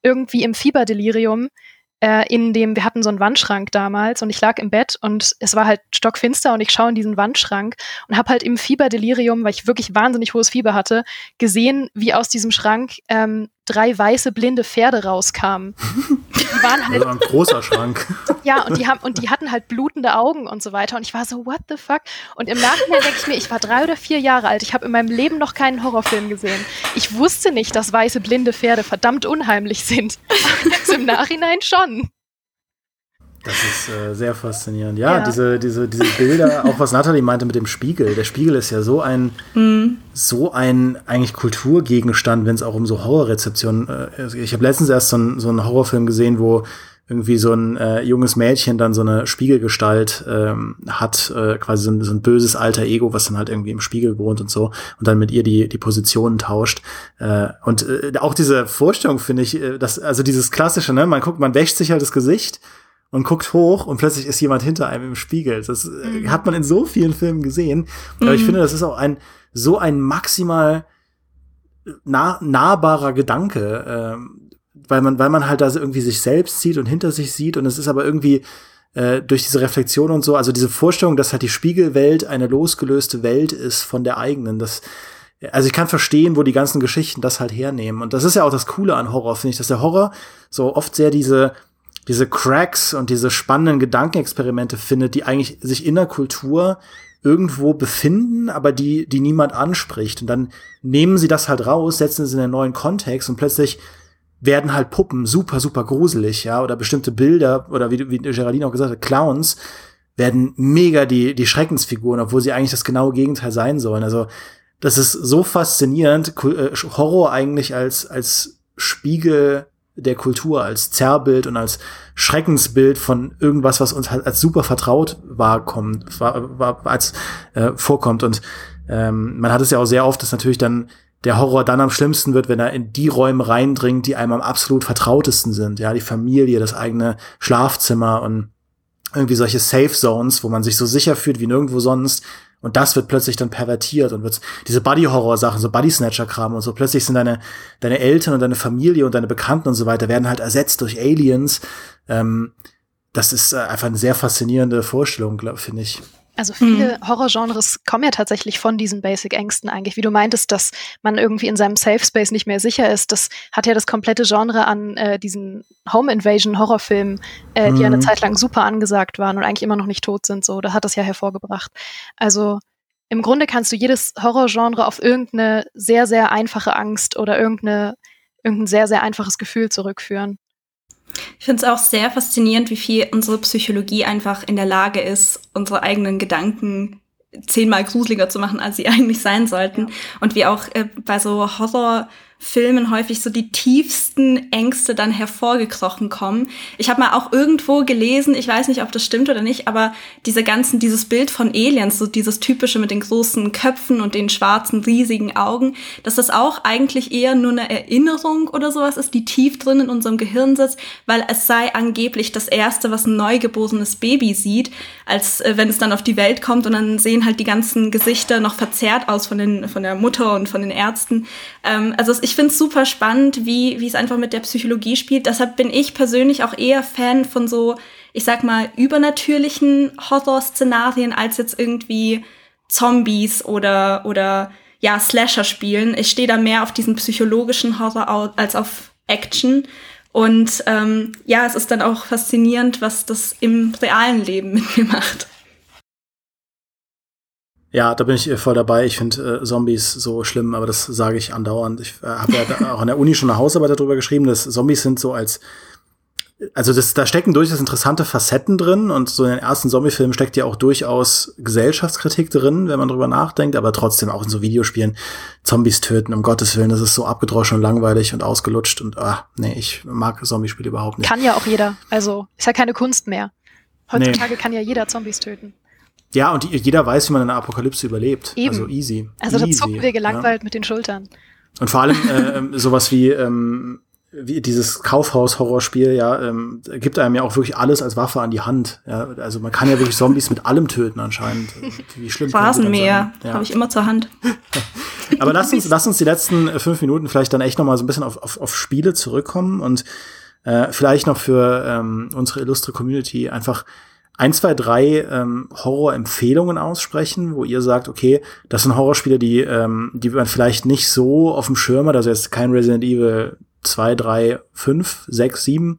B: irgendwie im Fieberdelirium äh, in dem, wir hatten so einen Wandschrank damals und ich lag im Bett und es war halt stockfinster und ich schaue in diesen Wandschrank und habe halt im Fieberdelirium, weil ich wirklich wahnsinnig hohes Fieber hatte, gesehen, wie aus diesem Schrank ähm, drei weiße blinde Pferde rauskamen.
A: Die waren halt also ein großer Schrank.
B: Ja, und die haben und die hatten halt blutende Augen und so weiter und ich war so what the fuck und im Nachhinein denke ich mir, ich war drei oder vier Jahre alt, ich habe in meinem Leben noch keinen Horrorfilm gesehen. Ich wusste nicht, dass weiße blinde Pferde verdammt unheimlich sind. Jetzt im Nachhinein schon.
A: Das ist äh, sehr faszinierend. Ja, ja, Diese, diese, diese Bilder, auch was Nathalie meinte mit dem Spiegel. Der Spiegel ist ja so ein, mm. so ein eigentlich Kulturgegenstand, wenn es auch um so Horrorrezeptionen. Äh, ich habe letztens erst so, ein, so einen Horrorfilm gesehen, wo irgendwie so ein äh, junges Mädchen dann so eine Spiegelgestalt ähm, hat, äh, quasi so ein, so ein böses alter Ego, was dann halt irgendwie im Spiegel wohnt und so und dann mit ihr die die Positionen tauscht. Äh, und äh, auch diese Vorstellung finde ich, äh, dass also dieses klassische, ne, man guckt, man wäscht sich halt das Gesicht und guckt hoch und plötzlich ist jemand hinter einem im Spiegel. Das äh, mhm. hat man in so vielen Filmen gesehen. Aber mhm. ich finde, das ist auch ein so ein maximal nah, nahbarer Gedanke, äh, weil man, weil man halt da irgendwie sich selbst sieht und hinter sich sieht und es ist aber irgendwie äh, durch diese Reflexion und so, also diese Vorstellung, dass halt die Spiegelwelt eine losgelöste Welt ist von der eigenen, das also ich kann verstehen, wo die ganzen Geschichten das halt hernehmen. Und das ist ja auch das Coole an Horror, finde ich, dass der Horror so oft sehr diese diese Cracks und diese spannenden Gedankenexperimente findet, die eigentlich sich in der Kultur irgendwo befinden, aber die, die niemand anspricht. Und dann nehmen sie das halt raus, setzen es in einen neuen Kontext und plötzlich werden halt Puppen super, super gruselig, ja, oder bestimmte Bilder, oder wie, wie Geraldine auch gesagt hat, Clowns werden mega die, die Schreckensfiguren, obwohl sie eigentlich das genaue Gegenteil sein sollen. Also, das ist so faszinierend, äh, Horror eigentlich als, als Spiegel der Kultur, als Zerrbild und als Schreckensbild von irgendwas, was uns halt als super vertraut wahrkommt, war, war, als äh, vorkommt. Und ähm, man hat es ja auch sehr oft, dass natürlich dann der Horror dann am schlimmsten wird, wenn er in die Räume reindringt, die einem am absolut vertrautesten sind. Ja, die Familie, das eigene Schlafzimmer und irgendwie solche Safe Zones, wo man sich so sicher fühlt wie nirgendwo sonst, und das wird plötzlich dann pervertiert und wird diese Buddy-Horror-Sachen, so Buddy-Snatcher-Kram und so, plötzlich sind deine, deine Eltern und deine Familie und deine Bekannten und so weiter, werden halt ersetzt durch Aliens. Ähm, das ist äh, einfach eine sehr faszinierende Vorstellung, finde ich.
B: Also viele mhm. Horrorgenres kommen ja tatsächlich von diesen Basic-Ängsten eigentlich. Wie du meintest, dass man irgendwie in seinem Safe Space nicht mehr sicher ist. Das hat ja das komplette Genre an äh, diesen Home Invasion Horrorfilmen, äh, mhm. die eine Zeit lang super angesagt waren und eigentlich immer noch nicht tot sind. So, da hat das ja hervorgebracht. Also im Grunde kannst du jedes Horrorgenre auf irgendeine sehr, sehr einfache Angst oder irgendeine, irgendein sehr, sehr einfaches Gefühl zurückführen.
C: Ich finde es auch sehr faszinierend, wie viel unsere Psychologie einfach in der Lage ist, unsere eigenen Gedanken zehnmal gruseliger zu machen, als sie eigentlich sein sollten. Und wie auch äh, bei so Horror- Filmen häufig so die tiefsten Ängste dann hervorgekrochen kommen. Ich habe mal auch irgendwo gelesen, ich weiß nicht, ob das stimmt oder nicht, aber diese ganzen, dieses Bild von Aliens, so dieses typische mit den großen Köpfen und den schwarzen, riesigen Augen, dass das auch eigentlich eher nur eine Erinnerung oder sowas ist, die tief drin in unserem Gehirn sitzt, weil es sei angeblich das erste, was ein neugeborenes Baby sieht, als äh, wenn es dann auf die Welt kommt und dann sehen halt die ganzen Gesichter noch verzerrt aus von den, von der Mutter und von den Ärzten. Ähm, also ich finde es super spannend, wie, es einfach mit der Psychologie spielt. Deshalb bin ich persönlich auch eher Fan von so, ich sag mal, übernatürlichen Horrorszenarien als jetzt irgendwie Zombies oder, oder ja, Slasher spielen. Ich stehe da mehr auf diesen psychologischen Horror als auf Action. Und ähm, ja, es ist dann auch faszinierend, was das im realen Leben mit mir macht.
A: Ja, da bin ich voll dabei. Ich finde äh, Zombies so schlimm, aber das sage ich andauernd. Ich äh, habe ja auch an der Uni schon eine Hausarbeit darüber geschrieben, dass Zombies sind so als also das, da stecken durchaus interessante Facetten drin und so in den ersten Zombie-Filmen steckt ja auch durchaus Gesellschaftskritik drin, wenn man drüber nachdenkt, aber trotzdem auch in so Videospielen Zombies töten, um Gottes Willen, das ist so abgedroschen und langweilig und ausgelutscht und ah, nee, ich mag Zombie-Spiele überhaupt nicht.
B: Kann ja auch jeder, also ist ja keine Kunst mehr. Heutzutage nee. kann ja jeder Zombies töten.
A: Ja, und jeder weiß, wie man eine Apokalypse überlebt.
B: Eben.
A: Also easy.
B: Also da zucken wir gelangweilt ja. mit den Schultern.
A: Und vor allem äh, ähm, sowas wie ähm, wie dieses Kaufhaus-Horrorspiel, ja, ähm, gibt einem ja auch wirklich alles als Waffe an die Hand. Ja, also man kann ja wirklich Zombies mit allem töten anscheinend.
C: Wie schlimm Rasenmäher ja. habe ich immer zur Hand.
A: Aber lass uns, lass uns die letzten äh, fünf Minuten vielleicht dann echt noch mal so ein bisschen auf, auf, auf Spiele zurückkommen und äh, vielleicht noch für ähm, unsere illustre Community einfach ein, zwei, drei ähm, Horror-Empfehlungen aussprechen, wo ihr sagt, okay, das sind Horrorspiele, die, ähm, die man vielleicht nicht so auf dem Schirm hat, also jetzt kein Resident Evil zwei, drei, fünf, sechs, sieben,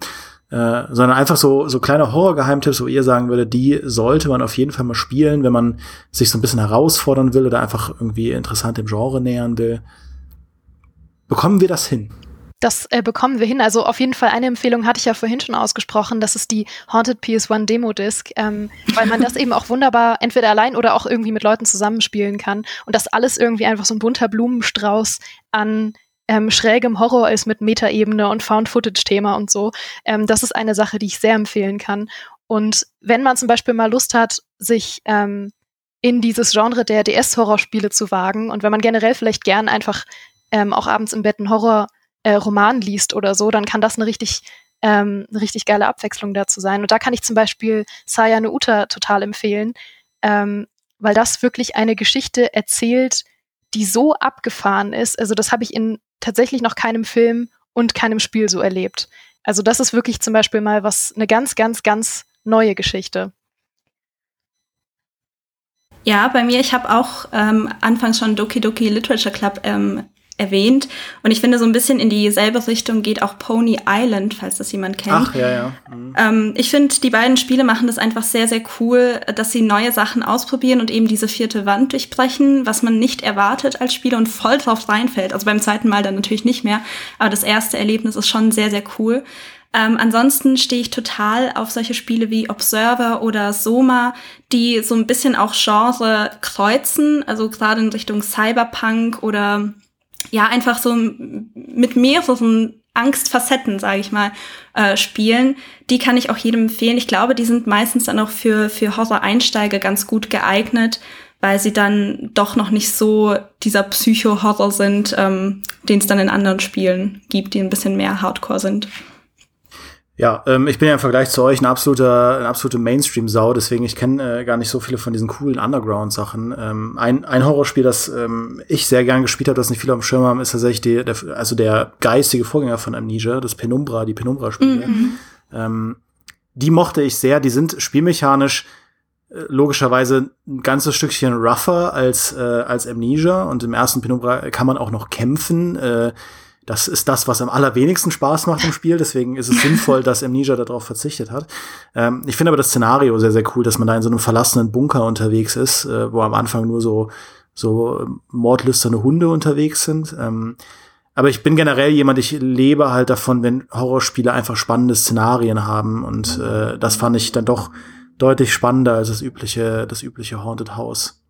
A: äh, sondern einfach so, so kleine Horror-Geheimtipps, wo ihr sagen würdet, die sollte man auf jeden Fall mal spielen, wenn man sich so ein bisschen herausfordern will oder einfach irgendwie interessant dem Genre nähern will. Bekommen wir das hin?
B: Das äh, bekommen wir hin. Also auf jeden Fall eine Empfehlung hatte ich ja vorhin schon ausgesprochen. Das ist die Haunted PS1 Demo Disc, ähm, weil man das eben auch wunderbar entweder allein oder auch irgendwie mit Leuten zusammenspielen kann und das alles irgendwie einfach so ein bunter Blumenstrauß an ähm, schrägem Horror ist mit Metaebene und Found-Footage-Thema und so. Ähm, das ist eine Sache, die ich sehr empfehlen kann. Und wenn man zum Beispiel mal Lust hat, sich ähm, in dieses Genre der DS-Horrorspiele zu wagen und wenn man generell vielleicht gern einfach ähm, auch abends im Bett einen Horror-Roman äh, liest oder so, dann kann das eine richtig ähm, eine richtig geile Abwechslung dazu sein. Und da kann ich zum Beispiel Saya no Uta total empfehlen, ähm, weil das wirklich eine Geschichte erzählt, die so abgefahren ist. Also das habe ich in tatsächlich noch keinem Film und keinem Spiel so erlebt. Also das ist wirklich zum Beispiel mal was, eine ganz, ganz, ganz neue Geschichte.
C: Ja, bei mir, ich habe auch ähm, anfangs schon Doki Doki Literature Club ähm, erwähnt. Und ich finde, so ein bisschen in dieselbe Richtung geht auch Pony Island, falls das jemand kennt.
A: Ach, ja, ja. Mhm.
C: Ähm, ich finde, die beiden Spiele machen das einfach sehr, sehr cool, dass sie neue Sachen ausprobieren und eben diese vierte Wand durchbrechen, was man nicht erwartet als Spieler und voll drauf reinfällt. Also beim zweiten Mal dann natürlich nicht mehr. Aber das erste Erlebnis ist schon sehr, sehr cool. Ähm, ansonsten stehe ich total auf solche Spiele wie Observer oder Soma, die so ein bisschen auch Genre kreuzen, also gerade in Richtung Cyberpunk oder ja einfach so mit mehreren Angstfacetten, sage ich mal, äh, spielen. Die kann ich auch jedem empfehlen. Ich glaube, die sind meistens dann auch für, für Horror-Einsteiger ganz gut geeignet, weil sie dann doch noch nicht so dieser Psycho-Horror sind, ähm, den es dann in anderen Spielen gibt, die ein bisschen mehr Hardcore sind.
A: Ja, ähm, ich bin ja im Vergleich zu euch ein absoluter, ein absolute Mainstream-Sau, deswegen ich kenne äh, gar nicht so viele von diesen coolen Underground-Sachen. Ähm, ein, ein Horrorspiel, das ähm, ich sehr gern gespielt habe, das nicht viele auf dem Schirm haben, ist tatsächlich die, der, also der geistige Vorgänger von Amnesia, das Penumbra, die Penumbra-Spiele. Mhm. Ähm, die mochte ich sehr, die sind spielmechanisch äh, logischerweise ein ganzes Stückchen rougher als, äh, als Amnesia und im ersten Penumbra kann man auch noch kämpfen. Äh, das ist das, was am allerwenigsten Spaß macht im Spiel. Deswegen ist es sinnvoll, dass Amnesia darauf verzichtet hat. Ähm, ich finde aber das Szenario sehr, sehr cool, dass man da in so einem verlassenen Bunker unterwegs ist, äh, wo am Anfang nur so, so mordlüsterne Hunde unterwegs sind. Ähm, aber ich bin generell jemand, ich lebe halt davon, wenn Horrorspiele einfach spannende Szenarien haben. Und äh, das fand ich dann doch deutlich spannender als das übliche, das übliche Haunted House.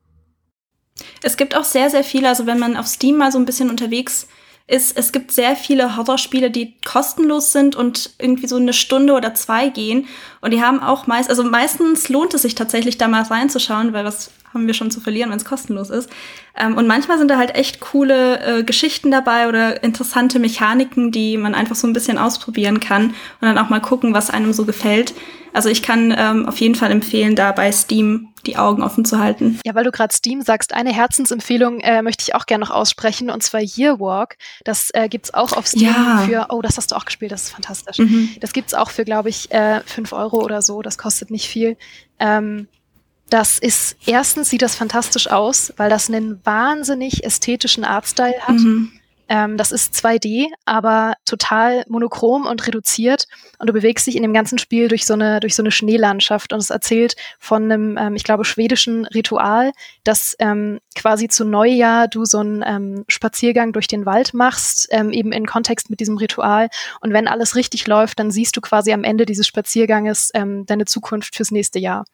C: Es gibt auch sehr, sehr viele, also wenn man auf Steam mal so ein bisschen unterwegs ist, es gibt sehr viele Horrorspiele, die kostenlos sind und irgendwie so eine Stunde oder zwei gehen. Und die haben auch meist, also meistens lohnt es sich tatsächlich da mal reinzuschauen, weil was haben wir schon zu verlieren, wenn es kostenlos ist. Ähm, und manchmal sind da halt echt coole äh, Geschichten dabei oder interessante Mechaniken, die man einfach so ein bisschen ausprobieren kann und dann auch mal gucken, was einem so gefällt. Also ich kann ähm, auf jeden Fall empfehlen, da bei Steam die Augen offen zu halten.
B: Ja, weil du gerade Steam sagst, eine Herzensempfehlung äh, möchte ich auch gerne noch aussprechen, und zwar Yearwalk. Das äh, gibt's auch auf Steam
C: Ja.
B: für, oh, das hast du auch gespielt, das ist fantastisch.
C: Mhm.
B: Das gibt's auch für, glaube ich, äh, 5 Euro oder so. Das kostet nicht viel. Ähm, das ist, erstens sieht das fantastisch aus, weil das einen wahnsinnig ästhetischen Artstyle hat.
C: Mhm.
B: Ähm, das ist 2D, aber total monochrom und reduziert. Und du bewegst dich in dem ganzen Spiel durch so eine, durch so eine Schneelandschaft. Und es erzählt von einem, ähm, ich glaube, schwedischen Ritual, dass ähm, quasi zu Neujahr du so einen ähm, Spaziergang durch den Wald machst, ähm, eben in Kontext mit diesem Ritual. Und wenn alles richtig läuft, dann siehst du quasi am Ende dieses Spazierganges ähm, deine Zukunft fürs nächste Jahr.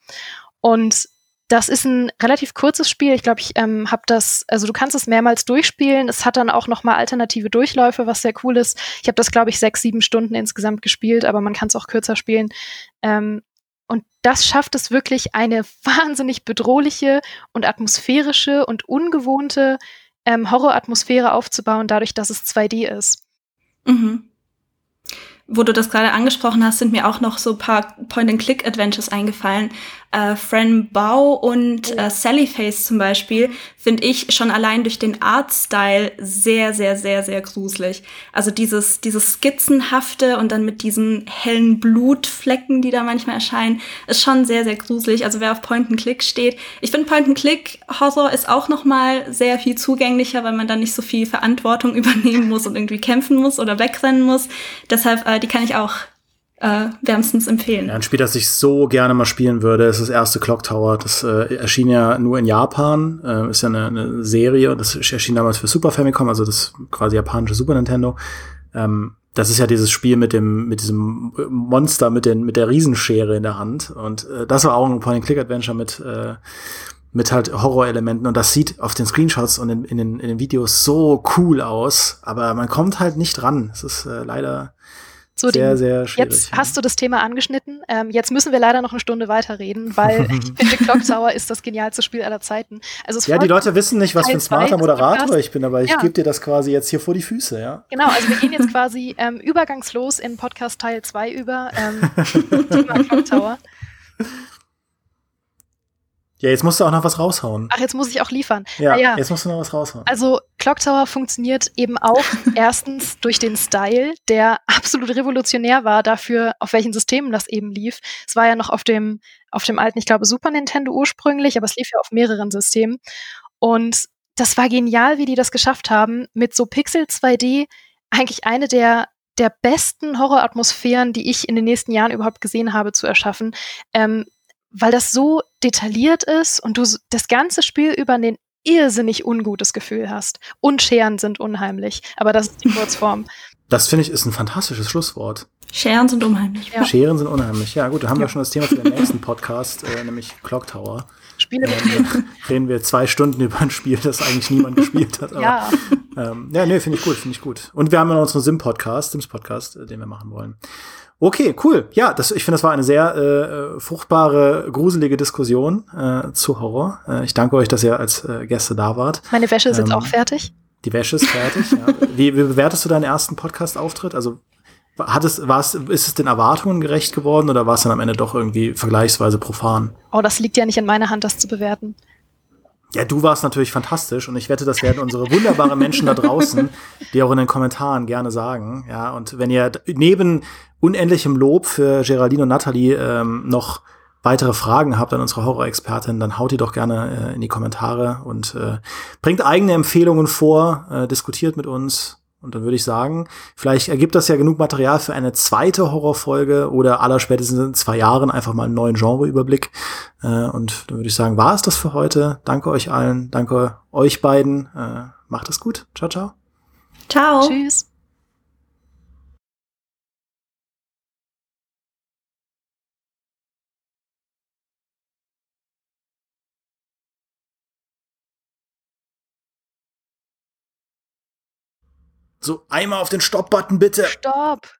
B: Und das ist ein relativ kurzes Spiel. Ich glaube, ich ähm, habe das, also du kannst es mehrmals durchspielen. Es hat dann auch noch mal alternative Durchläufe, was sehr cool ist. Ich habe das, glaube ich, sechs, sieben Stunden insgesamt gespielt, aber man kann es auch kürzer spielen. Ähm, und das schafft es wirklich, eine wahnsinnig bedrohliche und atmosphärische und ungewohnte ähm, Horroratmosphäre aufzubauen, dadurch, dass es 2D ist.
C: Mhm. Wo du das gerade angesprochen hast, sind mir auch noch so ein paar Point-and-Click-Adventures eingefallen. Äh, Fran Bau und äh, Sally Face zum Beispiel finde ich schon allein durch den Artstyle sehr, sehr, sehr, sehr gruselig. Also dieses, dieses Skizzenhafte und dann mit diesen hellen Blutflecken, die da manchmal erscheinen, ist schon sehr, sehr gruselig. Also wer auf Point-and-Click steht. Ich finde Point-and-Click-Horror ist auch noch mal sehr viel zugänglicher, weil man dann nicht so viel Verantwortung übernehmen muss und irgendwie kämpfen muss oder wegrennen muss. Deshalb, äh, die kann ich auch äh, wärmstens empfehlen.
A: Ja, ein Spiel, das ich so gerne mal spielen würde, ist das erste Clock Tower. Das äh, erschien ja nur in Japan, äh, ist ja eine, eine Serie. Das erschien damals für Super Famicom, also das quasi japanische Super Nintendo. Ähm, das ist ja dieses Spiel mit dem mit diesem Monster mit den mit der Riesenschere in der Hand und äh, das war auch ein Point-and-Click-Adventure mit äh, mit halt Horrorelementen und das sieht auf den Screenshots und in, in, den, in den Videos so cool aus, aber man kommt halt nicht ran. Es ist äh, leider
B: So,
A: sehr,
B: die-
A: sehr schwierig.
B: Jetzt hast du das Thema angeschnitten. Ähm, jetzt müssen wir leider noch eine Stunde weiterreden, weil ich finde, Clock Tower ist das genialste Spiel aller Zeiten. Also
A: Ja, die Leute wissen nicht, was für ein smarter Moderator ich bin, aber ich
B: Ja.
A: gebe dir das quasi jetzt hier vor die Füße, ja.
B: Genau, also wir gehen jetzt quasi ähm, übergangslos in Podcast Teil 2 über. Ähm, Thema Clock Tower.
A: Ja, jetzt musst du auch noch was raushauen.
B: Ach, jetzt muss ich auch liefern.
A: Ja,
B: Ah, ja.
A: jetzt musst du noch was raushauen.
B: Also Clock Tower funktioniert eben auch erstens durch den Style, der absolut revolutionär war dafür, auf welchen Systemen das eben lief. Es war ja noch auf dem, auf dem alten, ich glaube, Super Nintendo ursprünglich, aber es lief ja auf mehreren Systemen. Und das war genial, wie die das geschafft haben, mit so Pixel 2D eigentlich eine der der besten Horroratmosphären, die ich in den nächsten Jahren überhaupt gesehen habe, zu erschaffen, ähm, weil das so detailliert ist und du das ganze Spiel über ein irrsinnig ungutes Gefühl hast. Und Scheren sind unheimlich, aber das ist die Kurzform.
A: Das finde ich ist ein fantastisches Schlusswort.
C: Scheren sind unheimlich.
B: Ja.
A: Scheren sind unheimlich. Ja, gut, da haben wir
C: Ja.
A: schon das Thema für den nächsten Podcast, äh, nämlich Clock Tower.
B: Spiele mit
A: Ähm, reden wir zwei Stunden über ein Spiel, das eigentlich niemand gespielt hat. Aber,
B: Ja,
A: Ähm, ja, nee, finde ich gut, finde ich gut. Und wir haben ja noch unseren Sim-Podcast, Sims-Podcast, äh, den wir machen wollen. Okay, cool. Ja, das, ich finde, das war eine sehr äh, fruchtbare, gruselige Diskussion äh, zu Horror. Äh, ich danke euch, dass ihr als äh, Gäste da wart.
B: meine Wäsche ist jetzt
A: Ähm,
B: auch fertig.
A: Die Wäsche ist fertig. ja. wie, wie bewertest du deinen ersten Podcast-Auftritt? Also hat es, war es, ist es den Erwartungen gerecht geworden oder war es dann am Ende doch irgendwie vergleichsweise profan?
B: Oh, das liegt ja nicht in meiner Hand, das zu bewerten.
A: Ja, du warst natürlich fantastisch und ich wette, das werden unsere wunderbaren Menschen da draußen, die auch in den Kommentaren gerne sagen. Ja, und wenn ihr neben unendlichem Lob für Geraldine und Nathalie ähm, noch weitere Fragen habt an unsere Horror-Expertin, dann haut die doch gerne äh, in die Kommentare und äh, bringt eigene Empfehlungen vor, äh, diskutiert mit uns. Und dann würde ich sagen, vielleicht ergibt das ja genug Material für eine zweite Horrorfolge oder allerspätestens in zwei Jahren einfach mal einen neuen Genreüberblick. Äh, und dann würde ich sagen, war es das für heute. Danke euch allen, danke euch beiden. Äh, macht es gut. Ciao, ciao.
C: Ciao.
B: Tschüss.
A: So, einmal auf den Stopp-Button bitte.
B: Stopp.